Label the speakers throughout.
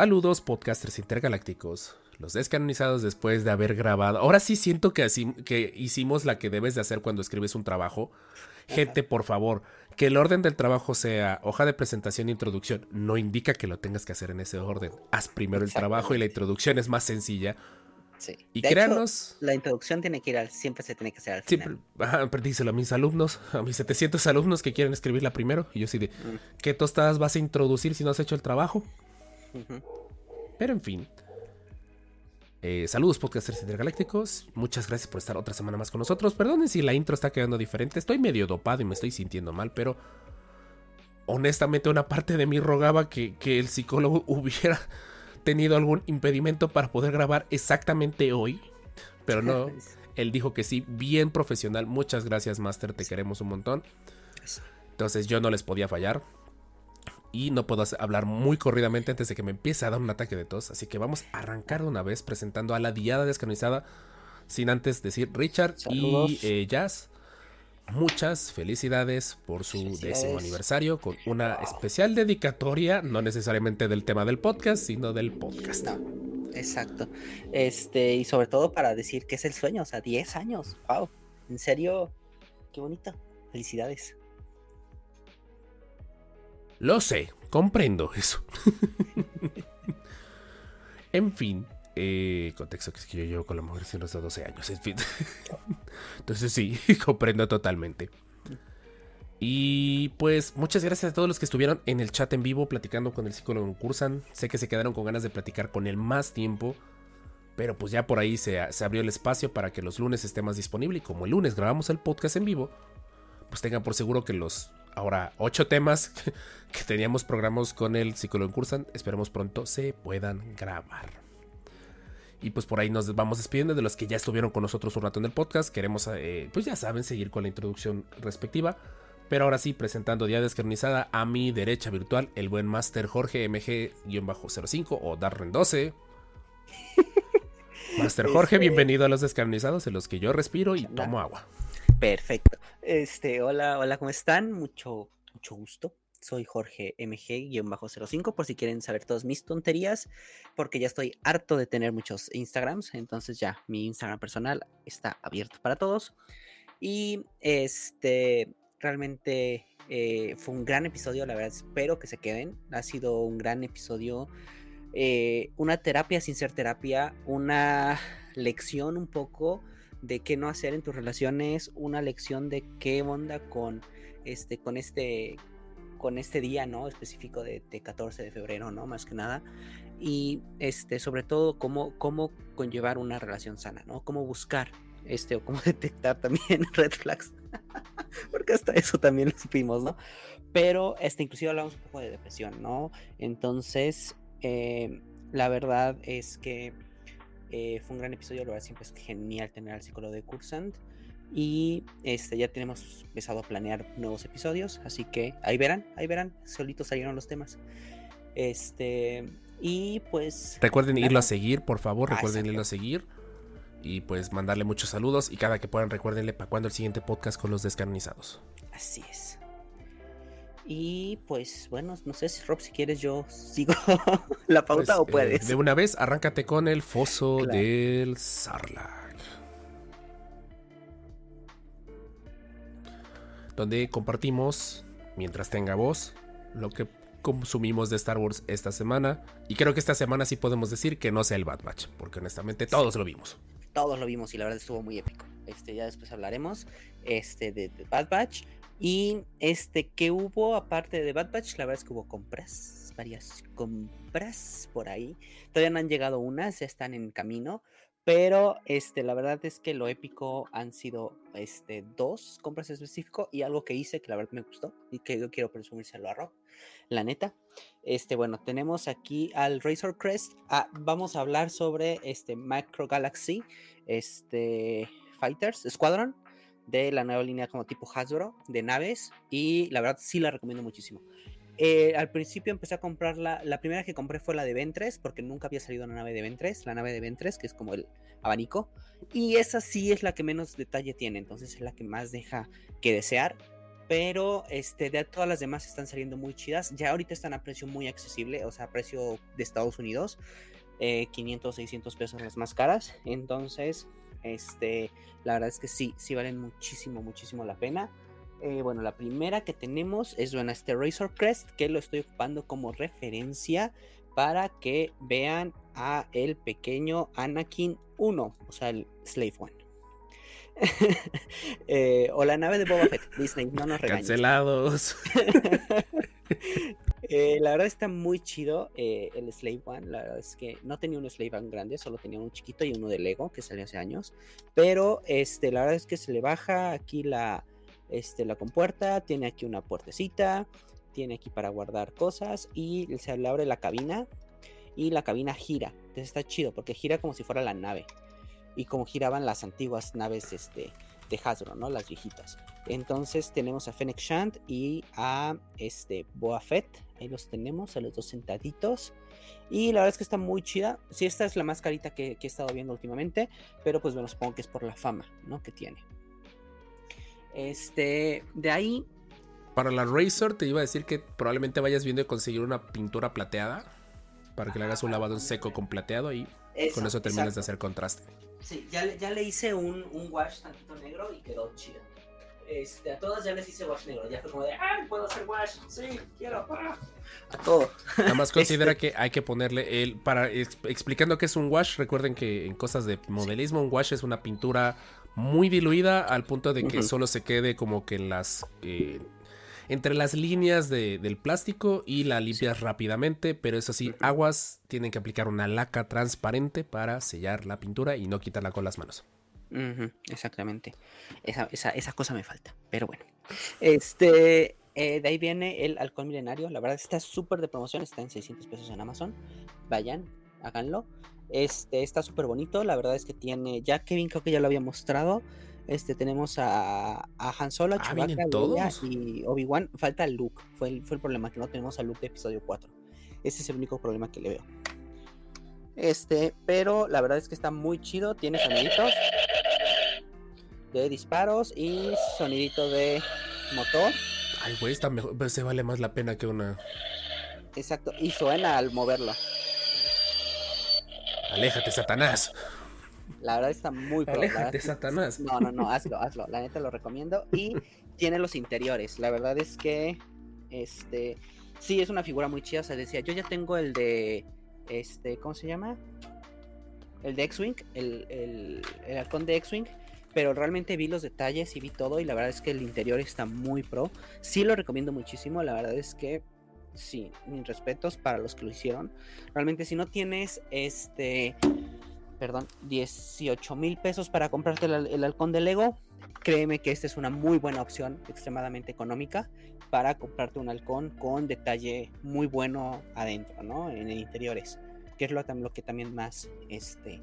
Speaker 1: Saludos podcasters intergalácticos, los descanonizados después de haber grabado. Ahora sí siento que, así, que hicimos la que debes de hacer cuando escribes un trabajo. Gente, por favor, que el orden del trabajo sea hoja de presentación e introducción. No indica que lo tengas que hacer en ese orden. Haz primero el trabajo y la introducción es más sencilla.
Speaker 2: Sí.
Speaker 1: Y
Speaker 2: De
Speaker 1: créanos-
Speaker 2: hecho, la introducción tiene que ir al, siempre se tiene que hacer al final.
Speaker 1: pero díselo a mis alumnos, a mis 700 alumnos que quieren escribirla primero. Y yo sí de,
Speaker 2: Mm.
Speaker 1: ¿qué tostadas vas a introducir si no has hecho el trabajo? Pero en fin. Eh, saludos podcasters intergalácticos. Muchas gracias por estar otra semana más con nosotros. Perdonen si la intro está quedando diferente. Estoy medio dopado y me estoy sintiendo mal, pero honestamente una parte de mí rogaba que, que el psicólogo hubiera tenido algún impedimento para poder grabar exactamente hoy. Pero no, él dijo que sí, bien profesional. Muchas gracias, Master, te queremos un montón. Entonces yo no les podía fallar. Y no puedo hablar muy corridamente antes de que me empiece a dar un ataque de tos. Así que vamos a arrancar de una vez presentando a la diada descanonizada. Sin antes decir Richard
Speaker 2: Saludos.
Speaker 1: y eh, Jazz. Muchas felicidades por su
Speaker 2: Felicidades.
Speaker 1: décimo aniversario con una especial dedicatoria, no necesariamente del tema del podcast, sino del podcast.
Speaker 2: No, exacto. Este, y sobre todo para decir que es el sueño, o sea, 10 años. Wow. En serio, qué bonito. Felicidades.
Speaker 1: Lo sé, comprendo eso. en fin, eh, contexto que es que yo llevo con la mujer siendo hasta 12 años, en fin. Entonces sí, comprendo totalmente. Y pues muchas gracias a todos los que estuvieron en el chat en vivo platicando con el psicólogo en Cursan. Sé que se quedaron con ganas de platicar con él más tiempo. Pero pues ya por ahí se, se abrió el espacio para que los lunes esté más disponible. Y como el lunes grabamos el podcast en vivo, pues tengan por seguro que los ahora ocho temas que teníamos programados con el psicólogo en Cursan, esperemos pronto se puedan grabar. Y pues por ahí nos vamos despidiendo de los que ya estuvieron con nosotros un rato en el podcast. Queremos, eh, pues ya saben, seguir con la introducción respectiva. Pero ahora sí, presentando Día Descarnizada a mi derecha virtual, el buen Master Jorge MG-05 o Darren 12. Master Jorge,
Speaker 2: Este-
Speaker 1: bienvenido a los descarnizados en los que yo respiro y tomo agua.
Speaker 2: Perfecto. Este, hola, hola, ¿cómo están? Mucho, mucho gusto. Soy Jorge MG-05 por si quieren saber todas mis tonterías, porque ya estoy harto de tener muchos Instagrams, entonces ya mi Instagram personal está abierto para todos. Y este, realmente eh, fue un gran episodio, la verdad espero que se queden. Ha sido un gran episodio, eh, una terapia sin ser terapia, una lección un poco de qué no hacer en tus relaciones, una lección de qué onda con este, con este, con este día, ¿no? Específico de, de 14 de febrero, ¿no? Más que nada. Y este, sobre todo, cómo, cómo conllevar una relación sana, ¿no? Cómo buscar este, o cómo detectar también red flags. Porque hasta eso también lo supimos, ¿no? Pero este, inclusive hablamos un poco de depresión, ¿no? Entonces, eh, la verdad es que eh, fue un gran episodio, la verdad siempre es genial tener al psicólogo de Cursant. Y este, ya tenemos empezado a planear nuevos episodios, así que ahí verán, ahí verán, solitos salieron los temas. Este, y pues...
Speaker 1: Recuerden irlo a seguir, por favor,
Speaker 2: Ah,
Speaker 1: recuerden irlo a seguir. Y pues mandarle muchos saludos. Y cada que puedan, recuérdenle para cuando el siguiente podcast con los descanonizados.
Speaker 2: Así es. Y pues bueno, no sé si Rob, si quieres yo sigo la pauta
Speaker 1: Pues,
Speaker 2: o
Speaker 1: eh,
Speaker 2: puedes.
Speaker 1: de una vez, arráncate con el foso
Speaker 2: Claro.
Speaker 1: del Sarlacc. Donde compartimos, mientras tenga voz, lo que consumimos de Star Wars esta semana. Y creo que esta semana sí podemos decir que no sea el Bad Batch, porque honestamente todos lo vimos.
Speaker 2: Todos lo vimos y la verdad estuvo muy épico. Este, ya después hablaremos este, de, de Bad Batch. Y este, que hubo aparte de Bad Batch? La verdad es que hubo compras, varias compras por ahí. Todavía no han llegado unas, ya están en camino. Pero este, la verdad es que lo épico han sido este, dos compras específico y algo que hice que la verdad me gustó y que yo quiero presumírselo a Rob. La neta. Este, bueno, tenemos aquí al Razor Crest. Ah, vamos a hablar sobre este Macro Galaxy este, Fighters Squadron de la nueva línea como tipo Hasbro de naves. Y la verdad sí la recomiendo muchísimo. Eh, al principio empecé a comprarla. La primera que compré fue la de Ventres, porque nunca había salido una nave de Ventres. La nave de Ventres, que es como el abanico. Y esa sí es la que menos detalle tiene, entonces es la que más deja que desear. Pero este, de todas las demás están saliendo muy chidas. Ya ahorita están a precio muy accesible, o sea, a precio de Estados Unidos. 500, eh, 600 pesos las más caras. Entonces, este, la verdad es que sí, sí valen muchísimo, muchísimo la pena. Eh, bueno, la primera que tenemos es bueno, este Razor Crest, que lo estoy ocupando como referencia para que vean a el pequeño Anakin 1, o sea, el Slave One. Eh, o la nave de Boba Fett, Disney, no nos regañes.
Speaker 1: Cancelados.
Speaker 2: Eh, la verdad está muy chido el Slave One. La verdad es que no tenía un Slave One grande, solo tenía un chiquito y uno de Lego que salió hace años. Pero este, la verdad es que se le baja aquí la, este, la compuerta, tiene aquí una puertecita, tiene aquí para guardar cosas y se le abre la cabina y la cabina gira. Entonces está chido porque gira como si fuera la nave y como giraban las antiguas naves este, de Hasbro, ¿no? Las viejitas. Entonces tenemos a Fennec Shand y a este Boa Fett. Ahí los tenemos, a los dos sentaditos. Y la verdad es que está muy chida. Sí, esta es la más carita que, que he estado viendo últimamente. Pero pues bueno, supongo que es por la fama, ¿no? Que tiene. Este, de ahí.
Speaker 1: Para la Razor te iba a decir que probablemente vayas viendo de conseguir una pintura plateada para que le hagas un lavado en seco con plateado y con eso terminas de hacer contraste.
Speaker 2: Sí, ya, ya le hice un, un, wash tantito negro y quedó chido. Este, a todas ya les hice wash negro, ya fue como de, ¡ah, puedo hacer wash! Sí, quiero, ah". A todo.
Speaker 1: Nada más considera este que hay que ponerle el, para explicando qué es un wash, recuerden que en cosas de modelismo un wash es una pintura muy diluida al punto de que solo se quede como que en las... Eh, entre las líneas del plástico y la limpias rápidamente, pero eso sí, aguas tienen que aplicar una laca transparente para sellar la pintura y no quitarla con las manos.
Speaker 2: exactamente. Esa, esa, cosa me falta, pero bueno. Este, eh, de ahí viene el alcohol milenario. La verdad está súper de promoción, está en 600 pesos en Amazon. Vayan, háganlo. Este está súper bonito. La verdad es que tiene. Ya Kevin creo que ya lo había mostrado. Este tenemos a, a Han Solo, a
Speaker 1: ah,
Speaker 2: y Obi-Wan. Falta Luke. Fue el, fue el problema que no tenemos a Luke de episodio 4. Ese es el único problema que le veo. Este, pero la verdad es que está muy chido. Tiene soniditos de disparos y sonidito de motor.
Speaker 1: Ay, güey, está mejor. Se vale más la pena que una.
Speaker 2: Exacto, y suena al moverlo.
Speaker 1: Aléjate, Satanás.
Speaker 2: La verdad está muy
Speaker 1: pro. Aléjate, Satanás.
Speaker 2: No, no, no, hazlo, hazlo. La neta lo recomiendo. Y tiene los interiores. La verdad es que, este, sí, es una figura muy chida. O sea, decía, yo ya tengo el de, este, ¿cómo se llama? El de X-Wing, el, el, el halcón de X-Wing pero realmente vi los detalles y vi todo y la verdad es que el interior está muy pro. Sí lo recomiendo muchísimo, la verdad es que sí, mis respetos para los que lo hicieron. Realmente si no tienes este, perdón, 18 mil pesos para comprarte el, halcón de Lego, créeme que esta es una muy buena opción, extremadamente económica, para comprarte un halcón con detalle muy bueno adentro, ¿no? En interiores, que es lo, lo que también más, este,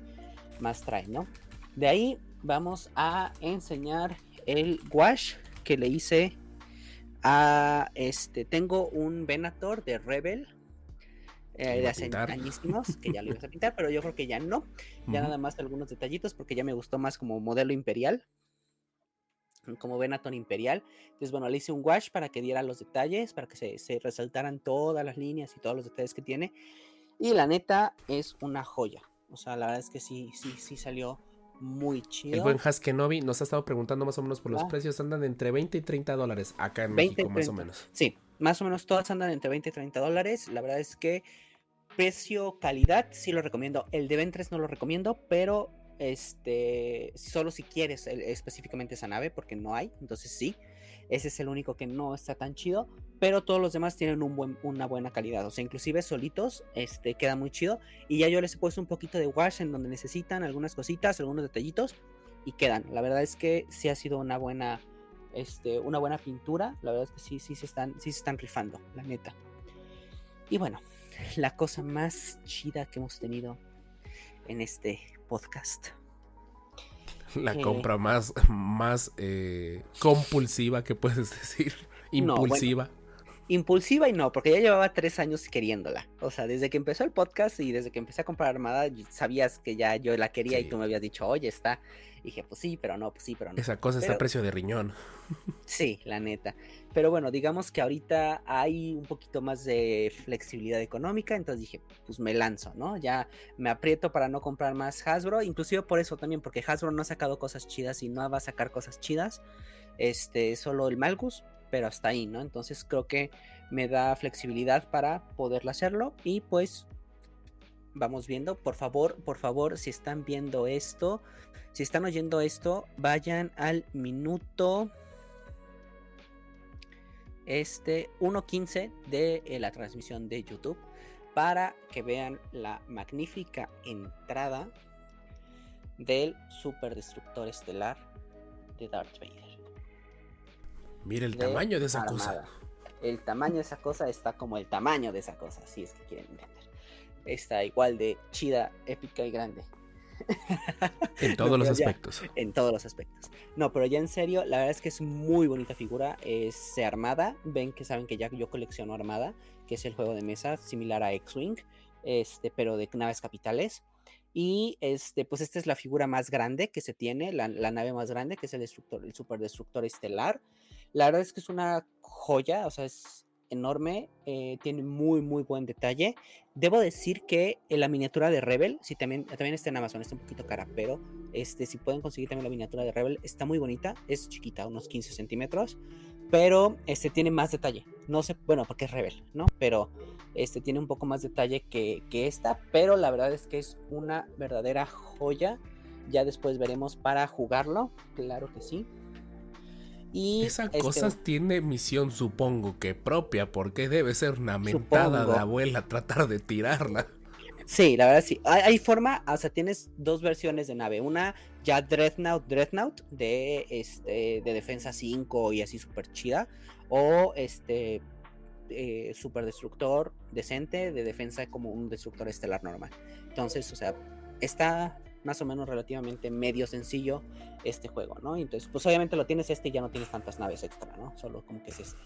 Speaker 2: más trae, ¿no? De ahí vamos a enseñar el wash que le hice este, tengo un Venator de Rebel. Eh, de hace añísimos, que ya lo ibas a pintar, pero yo creo que ya no. Ya nada más algunos detallitos, porque ya me gustó más como modelo imperial. Como Venator imperial. Entonces, bueno, le hice un wash para que diera los detalles, para que se, se resaltaran todas las líneas y todos los detalles que tiene. Y la neta es una joya. O sea, la verdad es que sí, sí, sí salió muy chido.
Speaker 1: El buen Haskenobi nos ha estado preguntando más o menos por los ah. precios. Andan entre 20 y 30 dólares acá en México, más o menos.
Speaker 2: Sí, más o menos todas andan entre 20 y 30 dólares. La verdad es que precio, calidad, sí lo recomiendo. El de Ventres no lo recomiendo, pero este, solo si quieres específicamente esa nave, porque no hay, entonces sí. Ese es el único que no está tan chido, pero todos los demás tienen un buen, una buena calidad. O sea, inclusive solitos, este, queda muy chido. Y ya yo les he puesto un poquito de wash en donde necesitan algunas cositas, algunos detallitos, y quedan. La verdad es que sí ha sido una buena, este, una buena pintura. La verdad es que sí, sí se están, sí se están rifando, la neta. Y bueno, la cosa más chida que hemos tenido en este podcast.
Speaker 1: La
Speaker 2: Eh.
Speaker 1: compra más, más eh, compulsiva que puedes decir.
Speaker 2: No, bueno.
Speaker 1: Impulsiva.
Speaker 2: Impulsiva y no, porque ya llevaba tres años queriéndola. O sea, desde que empezó el podcast y desde que empecé a comprar Armada, sabías que ya yo la quería y tú me habías dicho, oye, está. Y dije, pues sí, pero no, pues sí, pero no.
Speaker 1: Esa cosa está a precio de riñón.
Speaker 2: Sí, la neta. Pero bueno, digamos que ahorita hay un poquito más de flexibilidad económica, entonces dije, pues me lanzo, ¿no? Ya me aprieto para no comprar más Hasbro, inclusive por eso también, porque Hasbro no ha sacado cosas chidas y no va a sacar cosas chidas. Este, solo el Malgus, pero hasta ahí, ¿no? Entonces creo que me da flexibilidad para poderlo hacerlo y pues vamos viendo, por favor, por favor, si están viendo esto, si están oyendo esto, vayan al minuto este 1.15 de eh, la transmisión de YouTube para que vean la magnífica entrada del super destructor estelar de Darth Vader.
Speaker 1: Mira el
Speaker 2: de
Speaker 1: tamaño de esa cosa.
Speaker 2: El tamaño de esa cosa está como el tamaño de esa cosa, si es que quieren entender. Está igual de chida, épica y grande.
Speaker 1: En todos
Speaker 2: No,
Speaker 1: los
Speaker 2: pero ya.
Speaker 1: aspectos.
Speaker 2: En todos los aspectos. No, pero ya en serio, la verdad es que es muy bonita figura. Es Armada. Ven que saben que ya yo colecciono Armada, que es el juego de mesa similar a X-Wing, este, pero de naves capitales. Y este, pues esta es la figura más grande que se tiene, la, la nave más grande, que es el destructor, el super destructor estelar. La verdad es que es una joya, o sea, es enorme, eh, tiene muy, muy buen detalle. Debo decir que en la miniatura de Rebel, si también, también está en Amazon, está un poquito cara, pero este, si pueden conseguir también la miniatura de Rebel, está muy bonita, es chiquita, unos 15 centímetros, pero este tiene más detalle. No sé, bueno, porque es Rebel, ¿no? Pero este tiene un poco más detalle que, que esta, pero la verdad es que es una verdadera joya. Ya después veremos para jugarlo, claro que sí. Y
Speaker 1: Esa
Speaker 2: este,
Speaker 1: cosa tiene misión, supongo que propia, porque debe ser una mentada
Speaker 2: Supongo.
Speaker 1: de abuela tratar de tirarla.
Speaker 2: Sí, la verdad sí. Hay, hay forma, o sea, tienes dos versiones de nave. Una ya Dreadnought, Dreadnought de este de defensa 5 y así súper chida. O este eh, super destructor decente de defensa como un destructor estelar normal. Entonces, o sea, está más o menos relativamente medio sencillo este juego, ¿no? Entonces, pues obviamente lo tienes este y ya no tienes tantas naves extra, ¿no? Solo como que es este.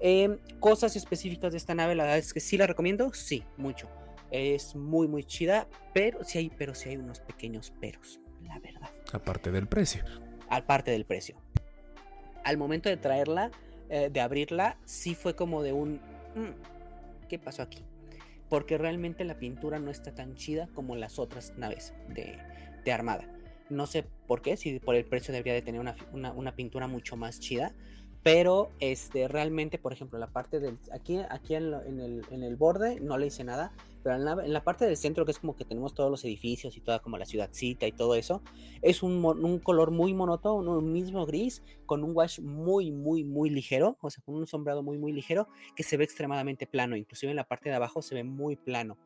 Speaker 2: Eh, cosas específicas de esta nave, la verdad es que sí la recomiendo, sí, mucho. Es muy, muy chida, pero sí hay, pero sí hay unos pequeños peros, la verdad.
Speaker 1: Aparte del precio.
Speaker 2: Aparte del precio. Al momento de traerla, eh, de abrirla, sí fue como de un... "Mm, ¿Qué pasó aquí? Porque realmente la pintura no está tan chida como las otras naves de, de Armada. No sé por qué, si por el precio debería de tener una, una- una pintura mucho más chida. Pero este, realmente, por ejemplo, la parte del. Aquí, aquí en, el, en el borde no le hice nada. Pero en la, parte del centro, que es como que tenemos todos los edificios y toda como la ciudadcita y todo eso, es un, un color muy monótono, un mismo gris, con un wash muy, muy, muy ligero, o sea, con un sombreado muy, muy ligero, que se ve extremadamente plano. Inclusive en la parte de abajo se ve muy plano.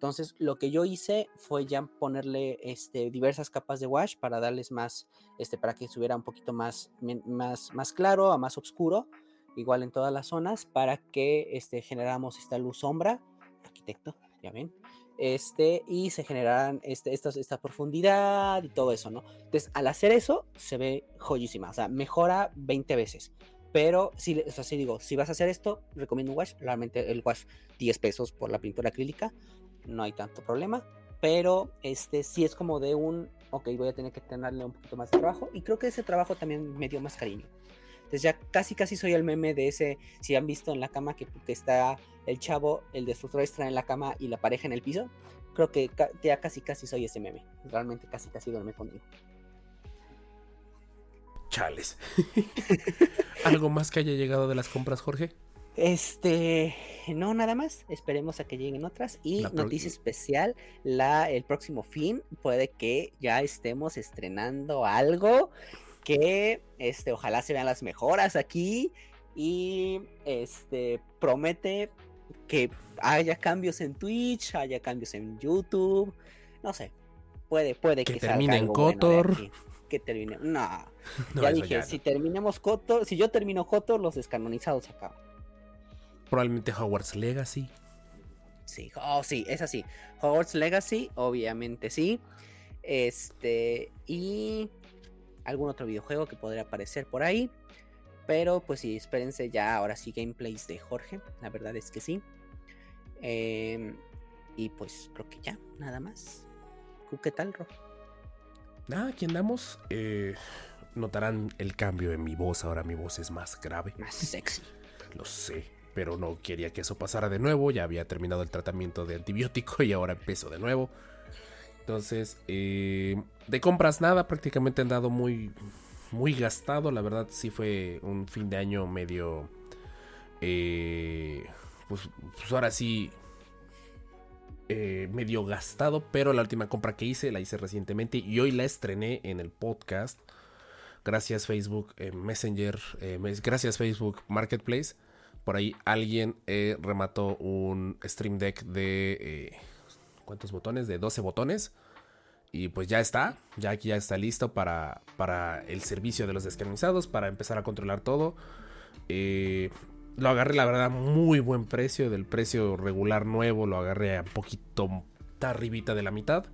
Speaker 2: Entonces, lo que yo hice fue ya ponerle este, diversas capas de wash para darles más, este, para que estuviera un poquito más, más, más claro, a más oscuro, igual en todas las zonas, para que este, generáramos esta luz sombra, arquitecto, ya ven, este, y se generaran este, estas- esta profundidad y todo eso, ¿no? Entonces, al hacer eso, se ve joyísima, o sea, mejora 20 veces. Pero, si, o sea, si digo, si vas a hacer esto, recomiendo un wash. Realmente el wash 10 pesos por la pintura acrílica, no hay tanto problema. Pero este sí es como de un, ok, voy a tener que tenerle un poquito más de trabajo. Y creo que ese trabajo también me dio más cariño. Entonces ya casi casi soy el meme de ese, si han visto en la cama que, que está el chavo, el destructor extra en la cama y la pareja en el piso. Creo que ya casi casi soy ese meme. Realmente casi casi duerme conmigo.
Speaker 1: Chales. ¿Algo más que haya llegado de las compras, Jorge?
Speaker 2: Este, no, nada más. Esperemos a que lleguen otras. Y
Speaker 1: La
Speaker 2: noticia especial, la, el próximo fin puede que ya estemos estrenando algo que este, ojalá se vean las mejoras aquí y este promete que haya cambios en Twitch, haya cambios en YouTube, no sé, puede, puede
Speaker 1: que,
Speaker 2: que
Speaker 1: termine en
Speaker 2: bueno de
Speaker 1: Kotor.
Speaker 2: aquí, que termine, no,
Speaker 1: No,
Speaker 2: ya dije,
Speaker 1: ya
Speaker 2: si
Speaker 1: no.
Speaker 2: terminemos Kotor, si yo termino Kotor, los descanonizados acaban.
Speaker 1: Probablemente Hogwarts Legacy.
Speaker 2: Sí, oh, sí, es así. Hogwarts Legacy, obviamente sí. Este, y algún otro videojuego que podría aparecer por ahí. Pero pues sí, espérense ya ahora sí gameplays de Jorge. La verdad es que sí. Em, y pues creo que ya, nada más. ¿Tú qué tal, Ro?
Speaker 1: Nada, aquí andamos. Eh, notarán el cambio en mi voz. Ahora mi voz es más grave.
Speaker 2: Más sexy.
Speaker 1: Lo sé. Pero no quería que eso pasara de nuevo. Ya había terminado el tratamiento de antibiótico y ahora empiezo de nuevo. Entonces, eh, de compras nada. Prácticamente han dado muy, muy gastado. La verdad, sí fue un fin de año medio. eh, pues, pues ahora sí. eh, medio gastado. Pero la última compra que hice la hice recientemente. Y hoy la estrené en el podcast. Gracias Facebook Messenger. mes- gracias Facebook Marketplace. Por ahí alguien eh, remató un Stream Deck de... eh, ¿Cuántos botones? De 12 botones. Y pues ya está. Ya aquí ya está listo para, para el servicio de los descanonizados. Para empezar a controlar todo. Eh, lo agarré la verdad muy buen precio. Del precio regular nuevo lo agarré a un poquito arribita de la mitad.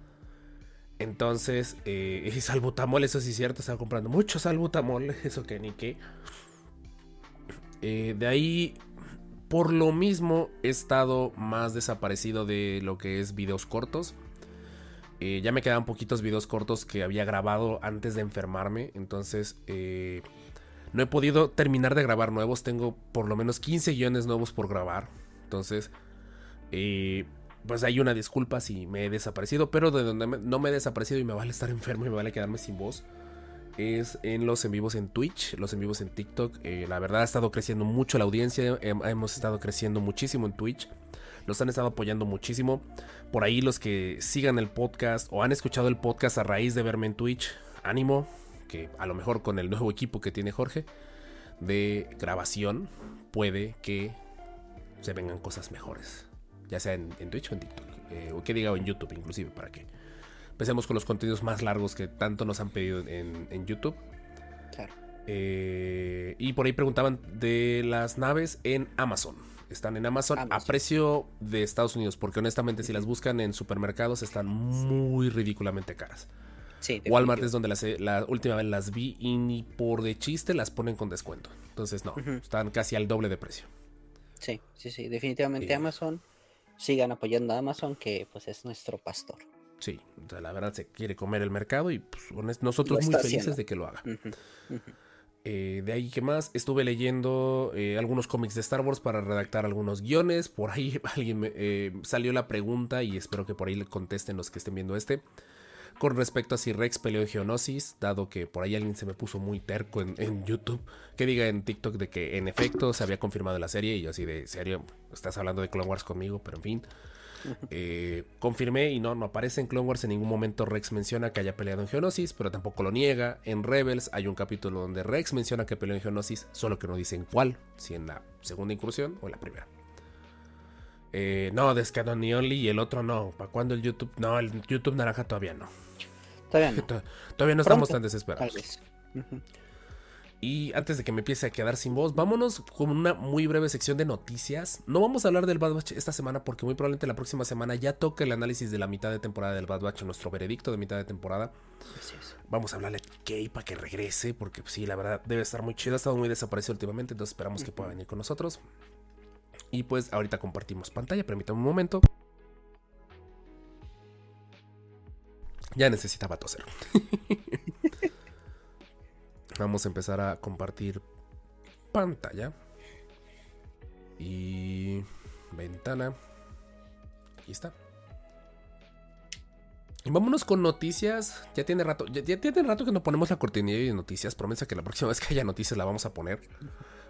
Speaker 1: Entonces, eh, salbutamol, eso sí es cierto, estaba comprando mucho salbutamol, eso que ni qué. De ahí, por lo mismo, he estado más desaparecido de lo que es videos cortos. Eh, ya me quedaban poquitos videos cortos que había grabado antes de enfermarme. Entonces, eh, no he podido terminar de grabar nuevos. Tengo por lo menos 15 guiones nuevos por grabar. Entonces, eh, pues hay una disculpa si me he desaparecido. Pero de donde no me he desaparecido y me vale estar enfermo y me vale quedarme sin voz es en los en vivos en Twitch, los en vivos en TikTok. Eh, la verdad ha estado creciendo mucho la audiencia, hem- hemos estado creciendo muchísimo en Twitch. Nos han estado apoyando muchísimo. Por ahí los que sigan el podcast o han escuchado el podcast a raíz de verme en Twitch, ánimo, que a lo mejor con el nuevo equipo que tiene Jorge de grabación puede que se vengan cosas mejores. Ya sea en, en Twitch o en TikTok. eh, o que diga o en YouTube inclusive para que empecemos con los contenidos más largos que tanto nos han pedido en, en YouTube.
Speaker 2: Claro.
Speaker 1: Eh, y por ahí preguntaban de las naves en Amazon. Están en Amazon, a precio de Estados Unidos, porque honestamente si las buscan en supermercados están muy ridículamente caras.
Speaker 2: Sí,
Speaker 1: Walmart es donde las, la última vez las vi y ni por de chiste las ponen con descuento. Entonces no, están casi al doble de precio.
Speaker 2: Sí, sí, sí, definitivamente. Amazon. Sigan apoyando a Amazon, que pues es nuestro pastor.
Speaker 1: Sí, o sea, la verdad se quiere comer el mercado y pues, nosotros muy felices
Speaker 2: haciendo.
Speaker 1: de que lo haga. Eh, de ahí, ¿qué más? Estuve leyendo eh, algunos cómics de Star Wars para redactar algunos guiones. Por ahí alguien me, eh, salió la pregunta y espero que por ahí le contesten los que estén viendo este. Con respecto a si Rex peleó en Geonosis, dado que por ahí alguien se me puso muy terco en, en YouTube, que diga en TikTok de que en efecto se había confirmado la serie y yo así de serio, estás hablando de Clone Wars conmigo, pero en fin. Eh, confirmé y no, no aparece en Clone Wars. En ningún momento Rex menciona que haya peleado en Geonosis, pero tampoco lo niega. En Rebels hay un capítulo donde Rex menciona que peleó en Geonosis, solo que no dicen cuál, si en la segunda incursión o en la primera. Eh, no, Descanon y Only y el otro no. ¿Para cuándo el YouTube? No, el YouTube naranja todavía no.
Speaker 2: Todavía no,
Speaker 1: To- Todavía no estamos tan
Speaker 2: tal
Speaker 1: desesperados.
Speaker 2: vez. Ujú.
Speaker 1: Y antes de que me empiece a quedar sin voz, vámonos con una muy breve sección de noticias. No vamos a hablar del Bad Batch esta semana porque muy probablemente la próxima semana ya toque el análisis de la mitad de temporada del Bad Batch, nuestro veredicto de mitad de temporada.
Speaker 2: Así es.
Speaker 1: Vamos a hablarle a Kay para que regrese porque pues, sí, la verdad debe estar muy chido. Ha estado muy desaparecido últimamente, entonces esperamos que pueda venir con nosotros. Y pues ahorita compartimos pantalla, permítame un momento. Ya necesitaba toser. Vamos a empezar a compartir pantalla. Y ventana. Aquí está. Y vámonos con noticias. Ya tiene rato, ya, ya tiene rato que no ponemos la cortinilla de noticias. Promesa que la próxima vez que haya noticias la vamos a poner.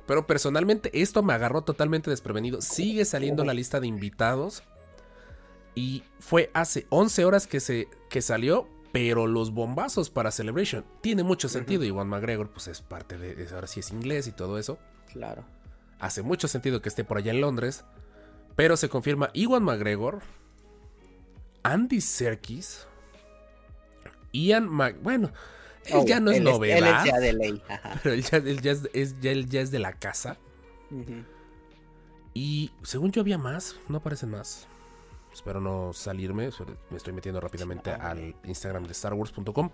Speaker 1: Pero personalmente esto me agarró totalmente desprevenido. Sigue saliendo la lista de invitados. Y fue hace 11 horas que, se, que salió. Pero los bombazos para Celebration tiene mucho sentido. Iwan McGregor, pues es parte de. Ahora sí es inglés y todo eso.
Speaker 2: Claro.
Speaker 1: Hace mucho sentido que esté por allá en Londres. Pero se confirma Iwan McGregor, Andy Serkis, Ian Mc... Bueno, él ya no es novedad. Él es ya de ley. Pero él ya, es, ya, es, de la casa. Y según yo había más, no aparecen más. Espero no salirme. Me estoy metiendo rápidamente al Instagram de StarWars.com.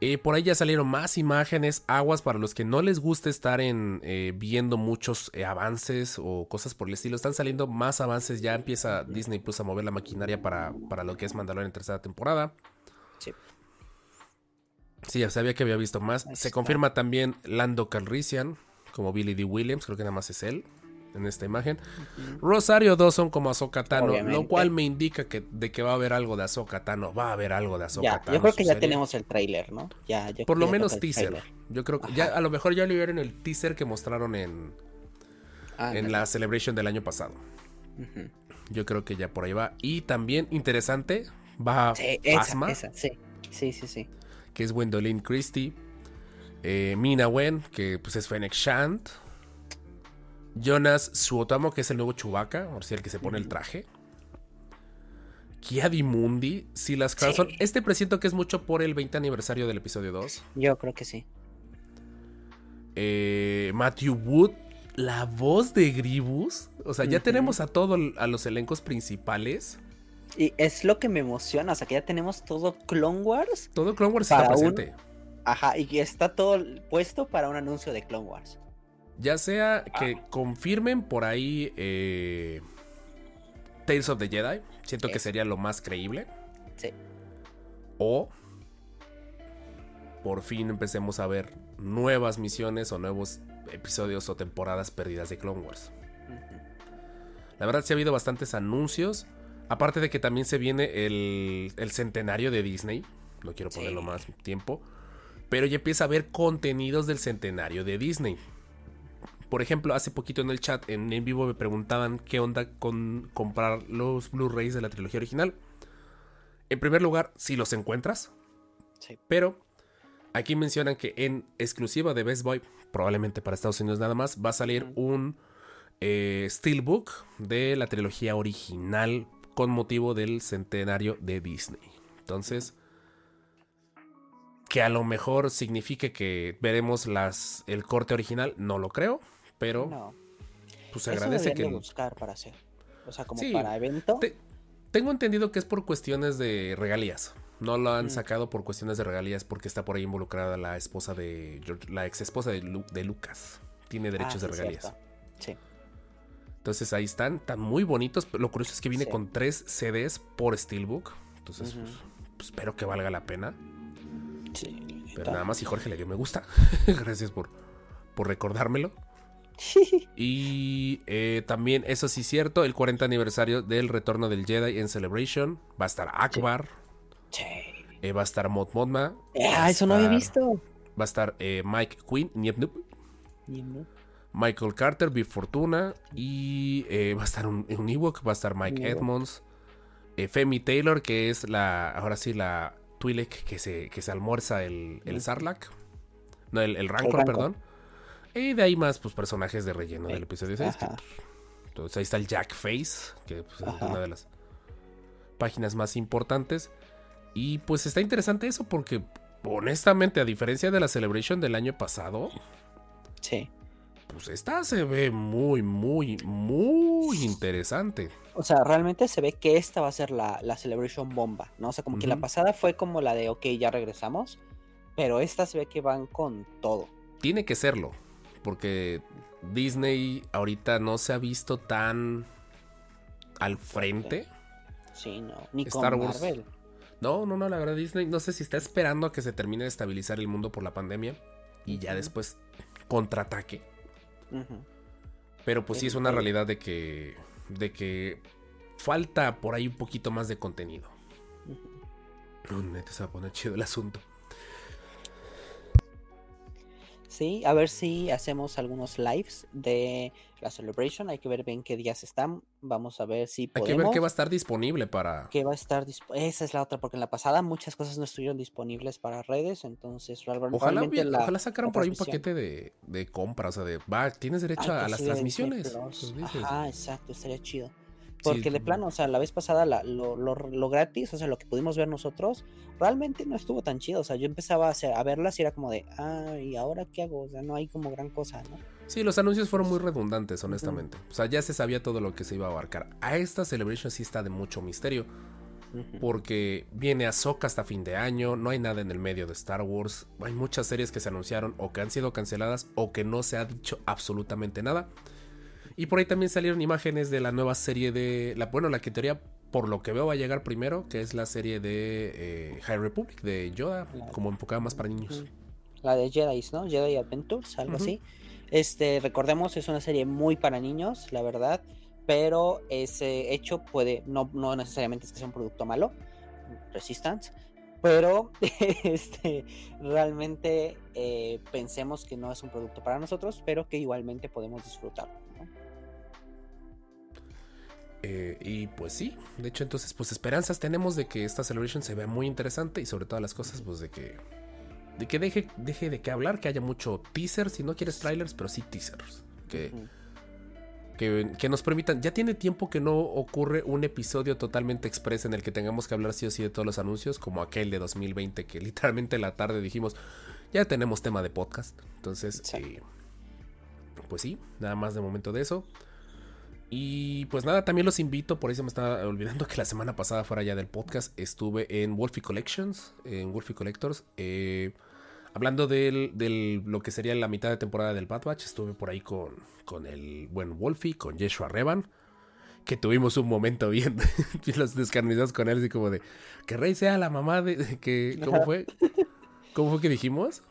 Speaker 1: Eh, por ahí ya salieron más imágenes, aguas para los que no les gusta estar en eh, viendo muchos eh, avances o cosas por el estilo. Están saliendo más avances, ya empieza Disney Plus a mover la maquinaria para, para lo que es Mandalorian en tercera temporada. Sí. Sí, ya sabía que había visto más. Se confirma también Lando Calrissian como Billy D. Williams, creo que nada más es él en esta imagen. Rosario Dawson como Ahsoka Tano, lo cual me indica que de que va a haber algo de Ahsoka Tano, va a haber algo de Ahsoka
Speaker 2: Tano. Yo creo que ya tenemos el tráiler, ¿no? Ya,
Speaker 1: Por lo menos teaser. Yo creo que ya a lo mejor ya lo vieron el teaser que mostraron en en la celebration del año pasado. Yo creo que ya por ahí va y también interesante va
Speaker 2: sí, esa, sí. Sí, sí, sí.
Speaker 1: Que es Gwendolyn Christie. Eh, Mina Wen, que pues es Fennec Shand. Jonas Suotamo, que es el nuevo Chewbacca, o sea, el que se pone el traje. Kiadi Mundi, Silas Carlson. Este presiento que es mucho por el 20 aniversario del episodio 2.
Speaker 2: Yo creo que sí.
Speaker 1: Eh, Matthew Wood, la voz de Gribus. O sea, ya tenemos a todos a los elencos principales.
Speaker 2: Y es lo que me emociona, o sea, que ya tenemos todo Clone Wars.
Speaker 1: Todo Clone Wars está presente.
Speaker 2: Ajá, y está todo puesto para un anuncio de Clone Wars.
Speaker 1: Ya sea que confirmen por ahí eh, Tales of the Jedi. Siento que sería lo más creíble. Sí. O por fin empecemos a ver nuevas misiones o nuevos episodios o temporadas perdidas de Clone Wars. La verdad sí ha habido bastantes anuncios. Aparte de que también se viene el, centenario de Disney. No quiero ponerlo más tiempo. Pero ya empieza a haber contenidos del centenario de Disney. Por ejemplo, hace poquito en el chat, en, en vivo, me preguntaban qué onda con comprar los Blu-rays de la trilogía original. En primer lugar, si los encuentras. Sí. Pero aquí mencionan que en exclusiva de Best Boy, probablemente para Estados Unidos nada más, va a salir un eh, Steelbook de la trilogía original con motivo del centenario de Disney. Entonces, que a lo mejor signifique que veremos las, el corte original, no lo creo. Pero pues se agradece que
Speaker 2: buscar para hacer. O sea, como para evento.
Speaker 1: tengo entendido que es por cuestiones de regalías. No lo han mm. sacado por cuestiones de regalías porque está por ahí involucrada la esposa de la ex esposa de, de Lucas. Tiene derechos ah, de regalías. Sí. Entonces ahí están, están muy bonitos. Lo curioso es que viene con tres CDs por Steelbook. Entonces, pues, pues, espero que valga la pena. Sí. Pero nada más, y Jorge le dio me gusta. Gracias por, por recordármelo. y eh, también, eso sí es cierto, el 40 aniversario del retorno del Jedi en Celebration. Va a estar Akbar. Eh, va a estar Mod Modma.
Speaker 2: Ah, eso no había visto.
Speaker 1: Va a estar eh, Mike Quinn, Michael Carter, Big Fortuna. Y va a estar un, un Ewok. Va a estar Mike Edmonds. Femi Taylor, que es la. Ahora sí, la Twi'lek que se, que se almuerza el, el Sarlacc. No, el, el Rancor, perdón. Y de ahí más pues personajes de relleno del episodio 6. Pues, entonces ahí está el Jack Face, que pues, es una de las páginas más importantes. Y pues está interesante eso porque honestamente, a diferencia de la Celebration del año pasado,
Speaker 2: sí.
Speaker 1: Pues esta se ve muy, muy, muy interesante.
Speaker 2: O sea, realmente se ve que esta va a ser la, Celebration bomba, ¿no? O sea, como que la pasada fue como la de, ok, ya regresamos, pero esta se ve que van con todo.
Speaker 1: Tiene que serlo porque Disney ahorita no se ha visto tan al frente.
Speaker 2: Sí, no, ni Star con Wars. Marvel.
Speaker 1: No, no, no, la verdad Disney no sé si está esperando a que se termine de estabilizar el mundo por la pandemia y ya después contraataque. Pero pues sí es una realidad de que de que falta por ahí un poquito más de contenido. Uh se va a poner chido el asunto.
Speaker 2: Sí, a ver si hacemos algunos lives de la Celebration. Hay que ver bien qué días están. Vamos a ver si podemos.
Speaker 1: Hay que ver qué va a estar disponible para.
Speaker 2: Que va a estar Esa es la otra, porque en la pasada muchas cosas no estuvieron disponibles para redes. Entonces,
Speaker 1: ojalá, ojalá sacaran por ahí un paquete de, de compra. O sea, de va, tienes derecho a las transmisiones.
Speaker 2: Ah, exacto, estaría chido. Porque de plano, o sea, la vez pasada lo, lo, gratis, o sea, lo que pudimos ver nosotros, realmente no estuvo tan chido. O sea, yo empezaba a, hacer, a verlas y era como de, ah, ¿y ahora qué hago? O sea, no hay como gran cosa, ¿no?
Speaker 1: Sí, los anuncios fueron muy redundantes, honestamente. O sea, ya se sabía todo lo que se iba a abarcar. A esta Celebration sí está de mucho misterio. Porque viene Ahsoka hasta fin de año, no hay nada en el medio de Star Wars, hay muchas series que se anunciaron o que han sido canceladas o que no se ha dicho absolutamente nada. Y por ahí también salieron imágenes de la nueva serie de. La, bueno, la que teoría, por lo que veo, va a llegar primero, que es la serie de eh, High Republic, de Yoda, como enfocada más para niños.
Speaker 2: La de Jedi, ¿no? Jedi Adventures, algo así. Este, recordemos, es una serie muy para niños, la verdad. Pero ese hecho puede, no, no necesariamente es que sea un producto malo, Resistance, pero este, realmente eh, pensemos que no es un producto para nosotros, pero que igualmente podemos disfrutarlo.
Speaker 1: Eh, y pues sí, de hecho entonces pues esperanzas tenemos de que esta celebration se vea muy interesante y sobre todas las cosas pues de que de que deje, deje de que hablar, que haya mucho teaser, si no quieres trailers, pero sí teasers. Que, que, nos permitan, ya tiene tiempo que no ocurre un episodio totalmente express en el que tengamos que hablar sí o sí de todos los anuncios, como aquel de 2020 que literalmente en la tarde dijimos, ya tenemos tema de podcast. Entonces, eh, pues sí, nada más de momento de eso. Y pues nada, también los invito, por ahí se me estaba olvidando que la semana pasada fuera ya del podcast, estuve en Wolfie Collections, en Wolfie Collectors, eh, hablando de lo que sería la mitad de temporada del Bad Batch, estuve por ahí con, con el buen Wolfie, con Yeshua Revan, que tuvimos un momento bien, los descarnizados con él, así como de, que Rey sea la mamá de, que, ¿cómo fue? ¿Cómo fue que dijimos?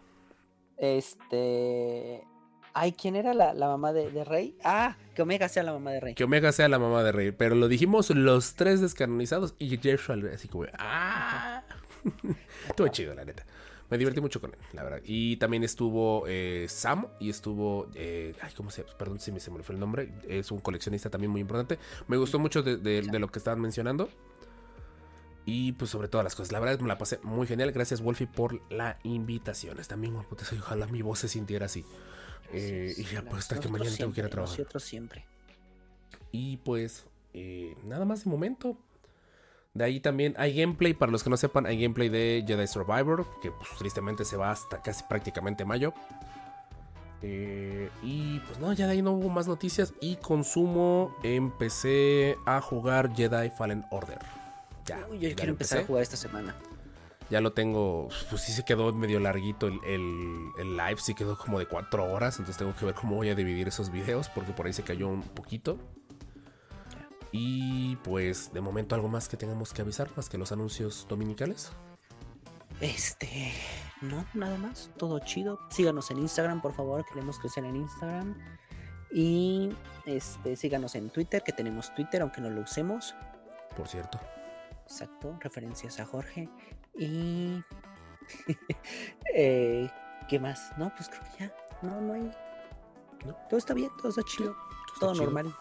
Speaker 2: Este... Ay, ¿quién era la, mamá de, Rey? Ah, que Omega sea la mamá de Rey.
Speaker 1: Que Omega sea la mamá de Rey. Pero lo dijimos los tres descanonizados y Jeff así como, ¡ah! Estuvo chido, la neta. Me divertí mucho con él, la verdad. Y también estuvo eh, Sam y estuvo. Eh, ay, ¿cómo se llama? Perdón si me, se me fue el nombre. Es un coleccionista también muy importante. Me gustó mucho de, lo que estaban mencionando. Y pues sobre todas las cosas. La verdad me la pasé muy genial. Gracias, Wolfie, por la invitación. También, ojalá mi voz se sintiera así. Eh, y ya pues hasta que mañana tengo que ir a trabajar.
Speaker 2: Nosotros siempre.
Speaker 1: Y pues eh, nada más de momento. De ahí también hay gameplay, para los que no sepan, hay gameplay de Jedi Survivor, que pues, tristemente se va hasta casi prácticamente mayo. Eh, y pues no, ya de ahí no hubo más noticias. Y consumo, empecé a jugar Jedi Fallen Order.
Speaker 2: Ya, yo quiero empezar a jugar esta semana.
Speaker 1: Ya lo tengo, pues sí se quedó medio larguito el, el, live, sí quedó como de cuatro horas, entonces tengo que ver cómo voy a dividir esos videos porque por ahí se cayó un poquito. Y pues de momento algo más que tengamos que avisar, más que los anuncios dominicales.
Speaker 2: Este, no, nada más, todo chido. Síganos en Instagram, por favor, queremos crecer en Instagram. Y este, síganos en Twitter, que tenemos Twitter, aunque no lo usemos.
Speaker 1: Por cierto.
Speaker 2: Exacto, referencias a Jorge. Y. Eh, ¿Qué más? No, pues creo que ya. No, no hay. Todo está bien, todo está chido. todo, normal.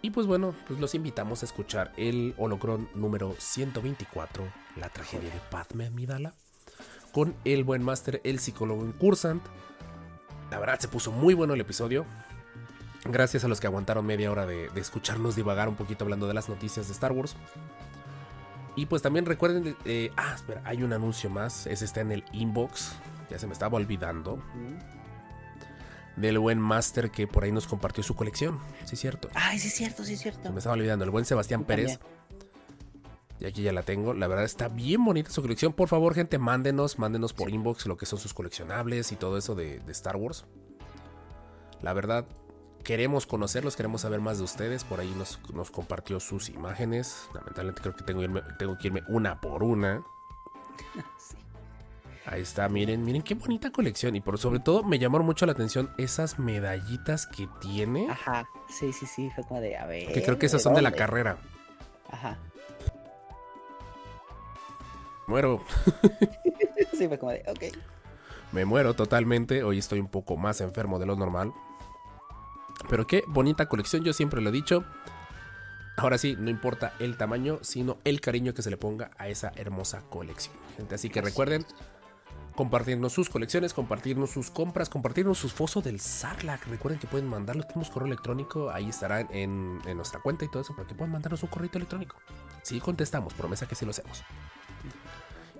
Speaker 1: Y pues bueno, pues los invitamos a escuchar el holocron número 124, la tragedia de Padme Amidala, con el buen máster, el psicólogo en Cursant. La verdad se puso muy bueno el episodio. Gracias a los que aguantaron media hora de, de escucharnos divagar un poquito hablando de las noticias de Star Wars. Y pues también recuerden, eh, ah, espera, hay un anuncio más, ese está en el inbox, ya se me estaba olvidando. Del buen Master que por ahí nos compartió su colección, sí es cierto.
Speaker 2: Ay, sí es cierto, sí es cierto.
Speaker 1: Se me estaba olvidando, el buen Sebastián Pérez. Y aquí ya la tengo. La verdad está bien bonita su colección. Por favor, gente, mándenos, mándenos por inbox lo que son sus coleccionables y todo eso de, de Star Wars. La verdad, queremos conocerlos, queremos saber más de ustedes. Por ahí nos, compartió sus imágenes. Lamentablemente creo que tengo, tengo que irme una por una. Ahí está, miren, miren qué bonita colección. Y por sobre todo me llamaron mucho la atención esas medallitas que tiene.
Speaker 2: Ajá, sí, sí, sí, fue como de, a ver.
Speaker 1: Que creo que esas son de la carrera.
Speaker 2: Ajá.
Speaker 1: Muero.
Speaker 2: sí, fue como de, ok.
Speaker 1: Me muero totalmente. Hoy estoy un poco más enfermo de lo normal. Pero qué bonita colección, yo siempre lo he dicho. Ahora sí, no importa el tamaño, sino el cariño que se le ponga a esa hermosa colección. Gente, así que recuerden compartirnos sus colecciones, compartirnos sus compras, compartirnos sus fotos del Sarlac. Recuerden que pueden mandarlos, tenemos correo electrónico, ahí estará en, en, nuestra cuenta y todo eso, para que puedan mandarnos un correo electrónico. Sí, contestamos, promesa que sí lo hacemos.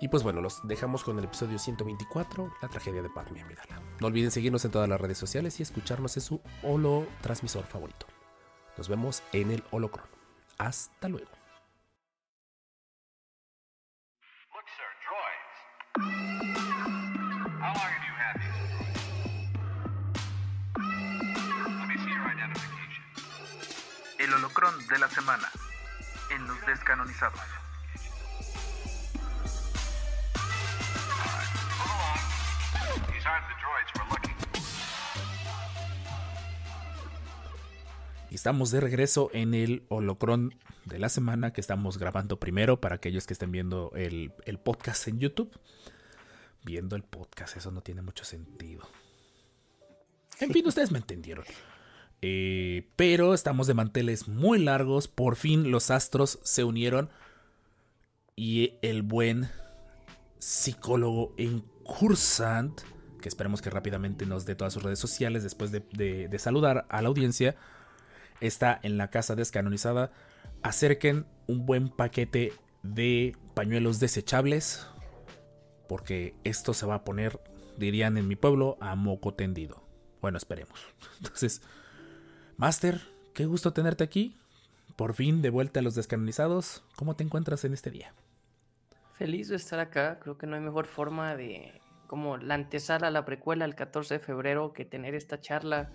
Speaker 1: Y pues bueno, los dejamos con el episodio 124, la tragedia de Padme Amidala. No olviden seguirnos en todas las redes sociales y escucharnos en su holo transmisor favorito. Nos vemos en el holocron. Hasta luego.
Speaker 3: El holocron de la semana en los descanonizados.
Speaker 4: Estamos de regreso en el holocron de la semana que estamos grabando primero para aquellos que estén viendo el, el, podcast en YouTube. Viendo el podcast, eso no tiene mucho sentido. En fin, ustedes me entendieron. Eh, pero estamos de manteles muy largos. Por fin los astros se unieron. Y el buen psicólogo en Cursant, que esperemos que rápidamente nos dé todas sus redes sociales después de, saludar a la audiencia, está en la casa descanonizada. Acerquen un buen paquete de pañuelos desechables. Porque esto se va a poner, dirían en mi pueblo, a moco tendido. Bueno, esperemos. Entonces, Master, qué gusto tenerte aquí. Por fin de vuelta a los descanonizados. ¿Cómo te encuentras en este día?
Speaker 5: Feliz de estar acá. Creo que no hay mejor forma de, como la antesala la precuela el 14 de febrero, que tener esta charla